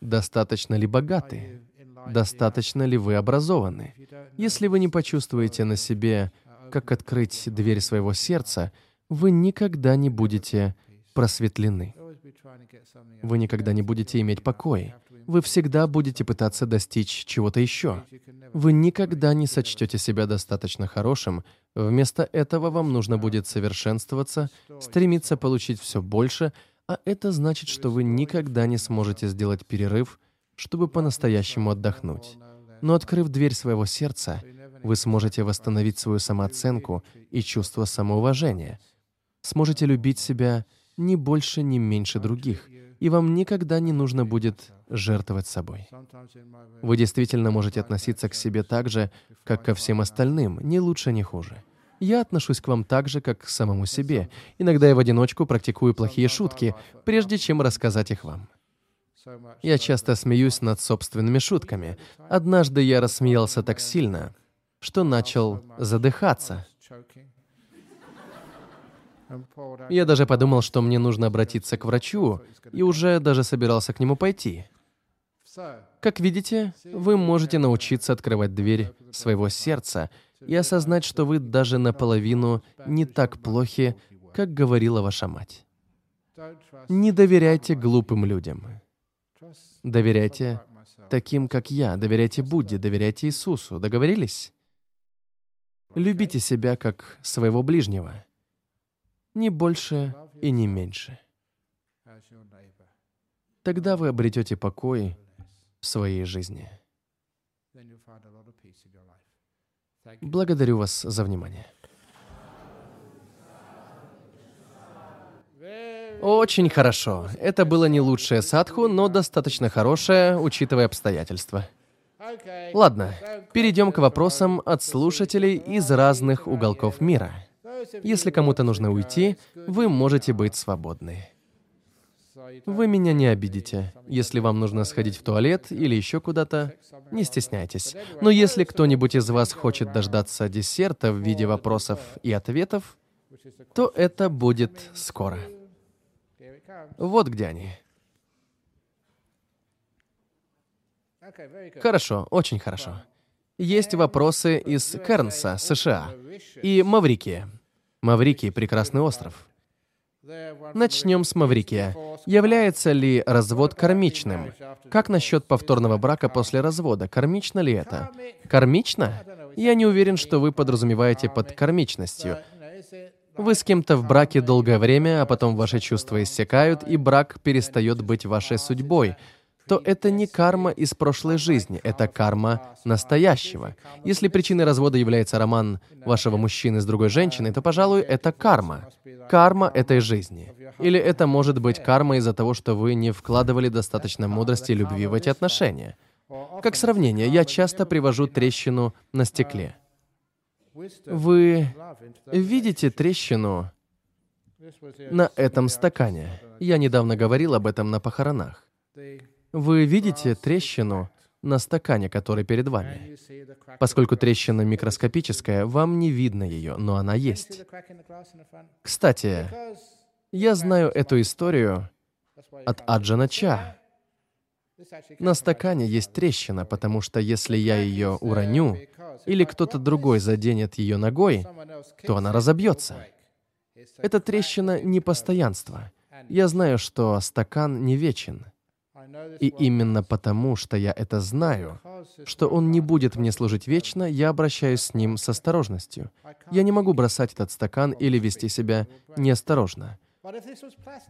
Достаточно ли богаты? Достаточно ли вы образованы? Если вы не почувствуете на себе, как открыть дверь своего сердца, вы никогда не будете просветлены. Вы никогда не будете иметь покой. Вы всегда будете пытаться достичь чего-то еще. Вы никогда не сочтете себя достаточно хорошим. Вместо этого вам нужно будет совершенствоваться, стремиться получить все больше, а это значит, что вы никогда не сможете сделать перерыв, чтобы по-настоящему отдохнуть. Но открыв дверь своего сердца, вы сможете восстановить свою самооценку и чувство самоуважения. Сможете любить себя ни больше, ни меньше других, и вам никогда не нужно будет жертвовать собой. Вы действительно можете относиться к себе так же, как ко всем остальным, ни лучше, ни хуже. Я отношусь к вам так же, как к самому себе. Иногда я в одиночку практикую плохие шутки, прежде чем рассказать их вам. Я часто смеюсь над собственными шутками. Однажды я рассмеялся так сильно, что начал задыхаться. Я даже подумал, что мне нужно обратиться к врачу, и уже даже собирался к нему пойти. Как видите, вы можете научиться открывать дверь своего сердца и осознать, что вы даже наполовину не так плохи, как говорила ваша мать. Не доверяйте глупым людям. Доверяйте таким, как я. Доверяйте Будде, доверяйте Иисусу. Договорились? Любите себя как своего ближнего. Не больше и не меньше. Тогда вы обретете покой в своей жизни. Благодарю вас за внимание. Очень хорошо. Это было не лучшее садху, но достаточно хорошее, учитывая обстоятельства. Ладно, перейдем к вопросам от слушателей из разных уголков мира. Если кому-то нужно уйти, вы можете быть свободны. Вы меня не обидите. Если вам нужно сходить в туалет или еще куда-то, не стесняйтесь. Но если кто-нибудь из вас хочет дождаться десерта в виде вопросов и ответов, то это будет скоро. Вот где они. Хорошо, очень хорошо. Есть вопросы из Кернса, США, и Маврикии. Маврикий — прекрасный остров. Начнем с Маврикия. Является ли развод кармичным? Как насчет повторного брака после развода? Кармично ли это? Кармично? Я не уверен, что вы подразумеваете под кармичностью. Вы с кем-то в браке долгое время, а потом ваши чувства иссякают, и брак перестает быть вашей судьбой то это не карма из прошлой жизни, это карма настоящего. Если причиной развода является роман вашего мужчины с другой женщиной, то, пожалуй, это карма. Карма этой жизни. Или это может быть карма из-за того, что вы не вкладывали достаточно мудрости и любви в эти отношения. Как сравнение, я часто привожу трещину на стекле. Вы видите трещину на этом стакане? Я недавно говорил об этом на похоронах. Вы видите трещину на стакане, который перед вами. Поскольку трещина микроскопическая, вам не видно ее, но она есть. Кстати, я знаю эту историю от Аджана Ча. На стакане есть трещина, потому что если я ее уроню, или кто-то другой заденет ее ногой, то она разобьется. Эта трещина — не постоянство. Я знаю, что стакан не вечен. И именно потому, что я это знаю, что он не будет мне служить вечно, я обращаюсь с ним с осторожностью. Я не могу бросать этот стакан или вести себя неосторожно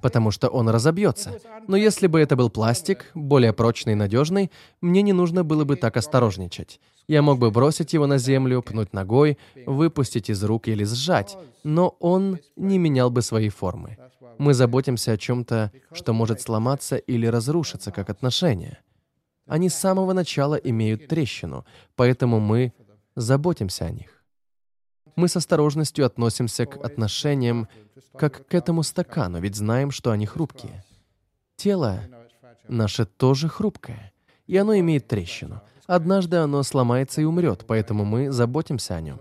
потому что он разобьется. Но если бы это был пластик, более прочный и надежный, мне не нужно было бы так осторожничать. Я мог бы бросить его на землю, пнуть ногой, выпустить из рук или сжать, но он не менял бы своей формы. Мы заботимся о чем-то, что может сломаться или разрушиться, как отношения. Они с самого начала имеют трещину, поэтому мы заботимся о них. Мы с осторожностью относимся к отношениям, как к этому стакану, ведь знаем, что они хрупкие. Тело наше тоже хрупкое, и оно имеет трещину. Однажды оно сломается и умрет, поэтому мы заботимся о нем.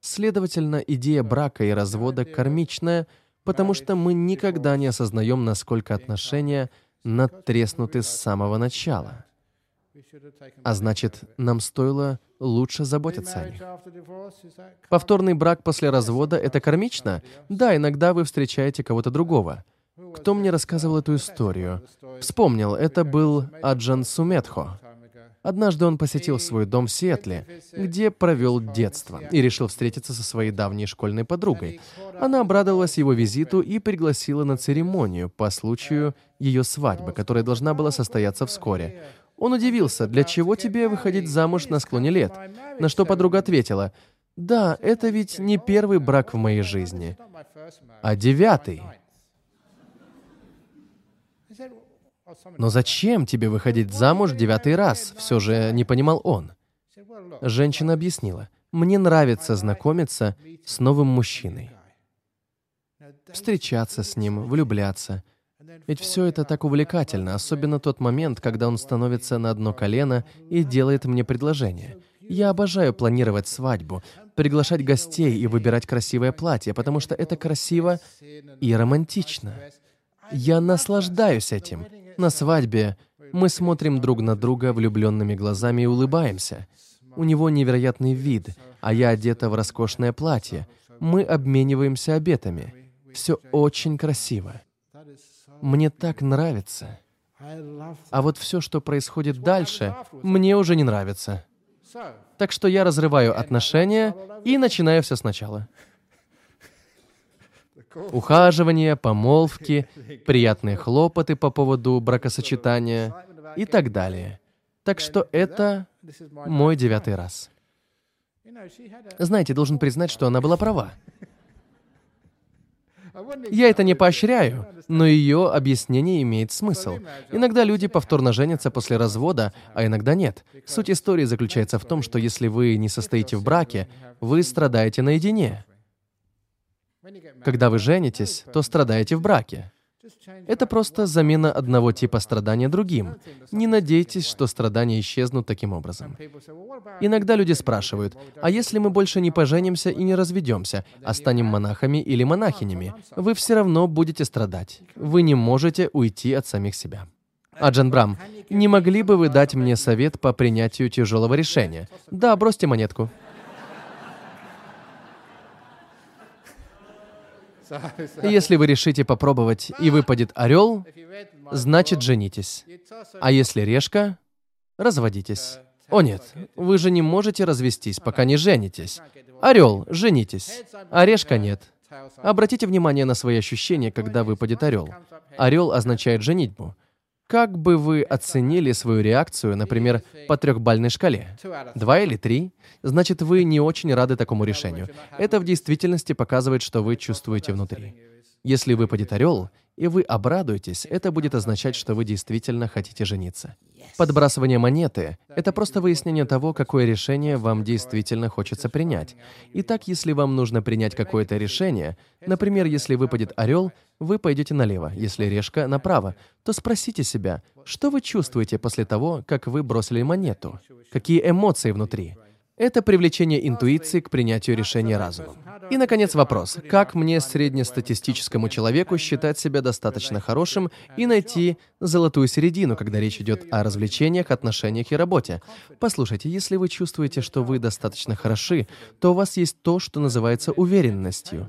Следовательно, идея брака и развода кармичная, потому что мы никогда не осознаем, насколько отношения надтреснуты с самого начала. А значит, нам стоило лучше заботиться о них. Повторный брак после развода — это кармично? Да, иногда вы встречаете кого-то другого. Кто мне рассказывал эту историю? Вспомнил, это был Аджан Суметхо. Однажды он посетил свой дом в Сиэтле, где провел детство, и решил встретиться со своей давней школьной подругой. Она обрадовалась его визиту и пригласила на церемонию по случаю ее свадьбы, которая должна была состояться вскоре. Он удивился, для чего тебе выходить замуж на склоне лет? На что подруга ответила, да, это ведь не первый брак в моей жизни, а девятый. Но зачем тебе выходить замуж девятый раз? Все же не понимал он. Женщина объяснила, мне нравится знакомиться с новым мужчиной. Встречаться с ним, влюбляться — ведь все это так увлекательно, особенно тот момент, когда он становится на одно колено и делает мне предложение. Я обожаю планировать свадьбу, приглашать гостей и выбирать красивое платье, потому что это красиво и романтично. Я наслаждаюсь этим. На свадьбе мы смотрим друг на друга влюбленными глазами и улыбаемся. У него невероятный вид, а я одета в роскошное платье. Мы обмениваемся обетами. Все очень красиво. мне так нравится. А вот все, что происходит дальше, мне уже не нравится. Так что я разрываю отношения и начинаю все сначала. Ухаживание, помолвки, приятные хлопоты по поводу бракосочетания и так далее. Так что это мой девятый раз. Знаете, должен признать, что она была права. Я это не поощряю, но ее объяснение имеет смысл. Иногда люди повторно женятся после развода, а иногда нет. Суть истории заключается в том, что если вы не состоите в браке, вы страдаете наедине. Когда вы женитесь, то страдаете в браке. Это просто замена одного типа страдания другим. Не надейтесь, что страдания исчезнут таким образом. Иногда люди спрашивают, а если мы больше не поженимся и не разведемся, а станем монахами или монахинями, вы все равно будете страдать. Вы не можете уйти от самих себя. Аджан Брам, не могли бы вы дать мне совет по принятию тяжелого решения? Да, бросьте монетку. Если вы решите попробовать и выпадет орел, значит женитесь. А если решка, разводитесь. О нет, вы же не можете развестись, пока не женитесь. Орел, женитесь. А решка нет. Обратите внимание на свои ощущения, когда выпадет орел. Орел означает женитьбу. Как бы вы оценили свою реакцию, например, по трехбальной шкале? Два или три? Значит, вы не очень рады такому решению. Это в действительности показывает, что вы чувствуете внутри. Если выпадет орел, и вы обрадуетесь, это будет означать, что вы действительно хотите жениться. Подбрасывание монеты — это просто выяснение того, какое решение вам действительно хочется принять. Итак, если вам нужно принять какое-то решение, например, если выпадет орел, вы пойдете налево, если решка — направо, то спросите себя, что вы чувствуете после того, как вы бросили монету? Какие эмоции внутри? Это привлечение интуиции к принятию решения разумом. И, наконец, вопрос. Как мне, среднестатистическому человеку, считать себя достаточно хорошим и найти золотую середину, когда речь идет о развлечениях, отношениях и работе? Послушайте, если вы чувствуете, что вы достаточно хороши, то у вас есть то, что называется уверенностью.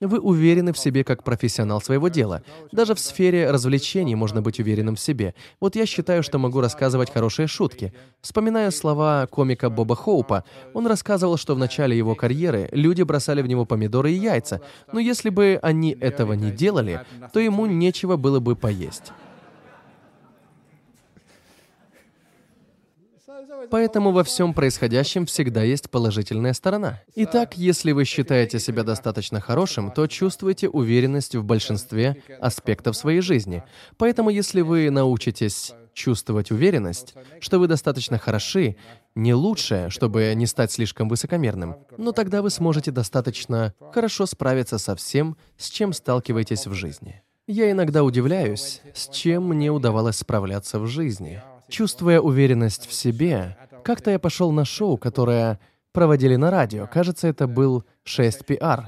Вы уверены в себе как профессионал своего дела. Даже в сфере развлечений можно быть уверенным в себе. Вот я считаю, что могу рассказывать хорошие шутки. Вспоминая слова комика Боба Хоупа, он рассказывал, что в начале его карьеры люди бросали в него помидоры и яйца, но если бы они этого не делали, то ему нечего было бы поесть. Поэтому во всем происходящем всегда есть положительная сторона. Итак, если вы считаете себя достаточно хорошим, то чувствуете уверенность в большинстве аспектов своей жизни. Поэтому если вы научитесь чувствовать уверенность, что вы достаточно хороши, не лучшее, чтобы не стать слишком высокомерным, но тогда вы сможете достаточно хорошо справиться со всем, с чем сталкиваетесь в жизни. Я иногда удивляюсь, с чем мне удавалось справляться в жизни. Чувствуя уверенность в себе, как-то я пошел на шоу, которое проводили на радио. Кажется, это был 6 PR.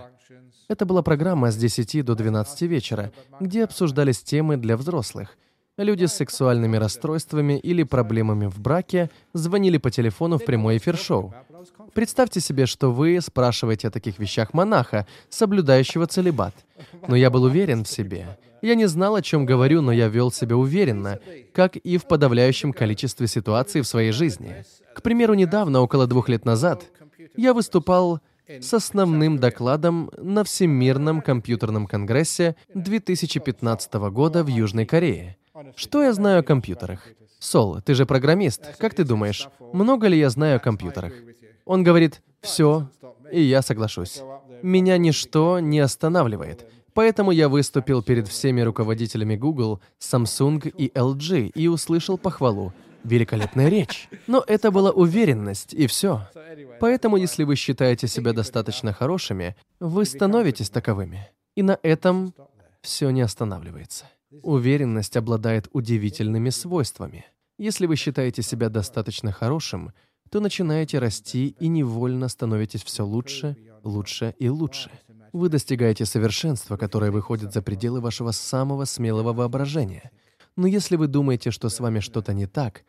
Это была программа с 10 до 12 вечера, где обсуждались темы для взрослых. Люди с сексуальными расстройствами или проблемами в браке звонили по телефону в прямой эфир шоу. Представьте себе, что вы спрашиваете о таких вещах монаха, соблюдающего целебат. Но я был уверен в себе. Я не знал, о чем говорю, но я вел себя уверенно, как и в подавляющем количестве ситуаций в своей жизни. К примеру, недавно, около двух лет назад, я выступал с основным докладом на Всемирном компьютерном конгрессе 2015 года в Южной Корее. Что я знаю о компьютерах? Сол, ты же программист. Как ты думаешь, много ли я знаю о компьютерах? Он говорит, все, и я соглашусь. Меня ничто не останавливает. Поэтому я выступил перед всеми руководителями Google, Samsung и LG и услышал похвалу. Великолепная речь. Но это была уверенность, и все. Поэтому, если вы считаете себя достаточно хорошими, вы становитесь таковыми. И на этом все не останавливается. Уверенность обладает удивительными свойствами. Если вы считаете себя достаточно хорошим, то начинаете расти и невольно становитесь все лучше, лучше и лучше. Вы достигаете совершенства, которое выходит за пределы вашего самого смелого воображения. Но если вы думаете, что с вами что-то не так,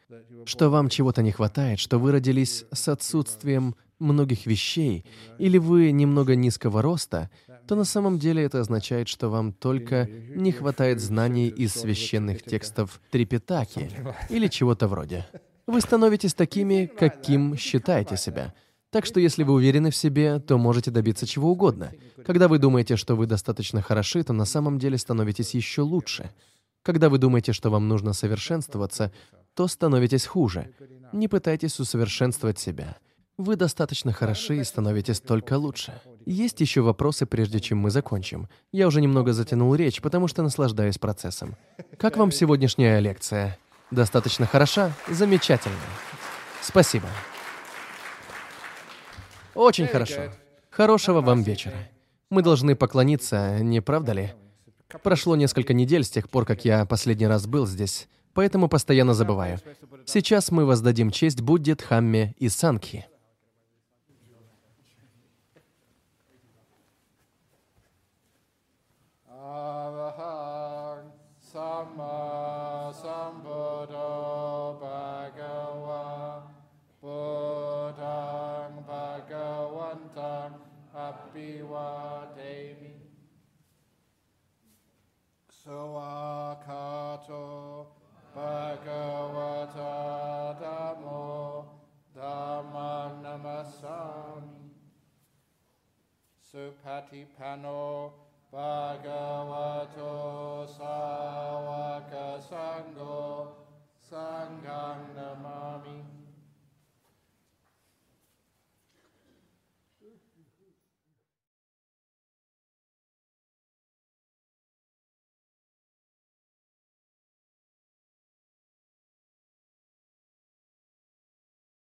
что вам чего-то не хватает, что вы родились с отсутствием многих вещей, или вы немного низкого роста, то на самом деле это означает, что вам только не хватает знаний из священных текстов Трипитаки или чего-то вроде. Вы становитесь такими, каким считаете себя. Так что если вы уверены в себе, то можете добиться чего угодно. Когда вы думаете, что вы достаточно хороши, то на самом деле становитесь еще лучше. Когда вы думаете, что вам нужно совершенствоваться, то становитесь хуже. Не пытайтесь усовершенствовать себя. Вы достаточно хороши и становитесь только лучше. Есть еще вопросы, прежде чем мы закончим. Я уже немного затянул речь, потому что наслаждаюсь процессом. Как вам сегодняшняя лекция? Достаточно хороша? Замечательно. Спасибо. Очень хорошо. Хорошего вам вечера. Мы должны поклониться, не правда ли? Прошло несколько недель с тех пор, как я последний раз был здесь, поэтому постоянно забываю. Сейчас мы воздадим честь Будде, Дхамме и Сангхи. Satipano Bhagavato Sawaka Sangho Sangang Namami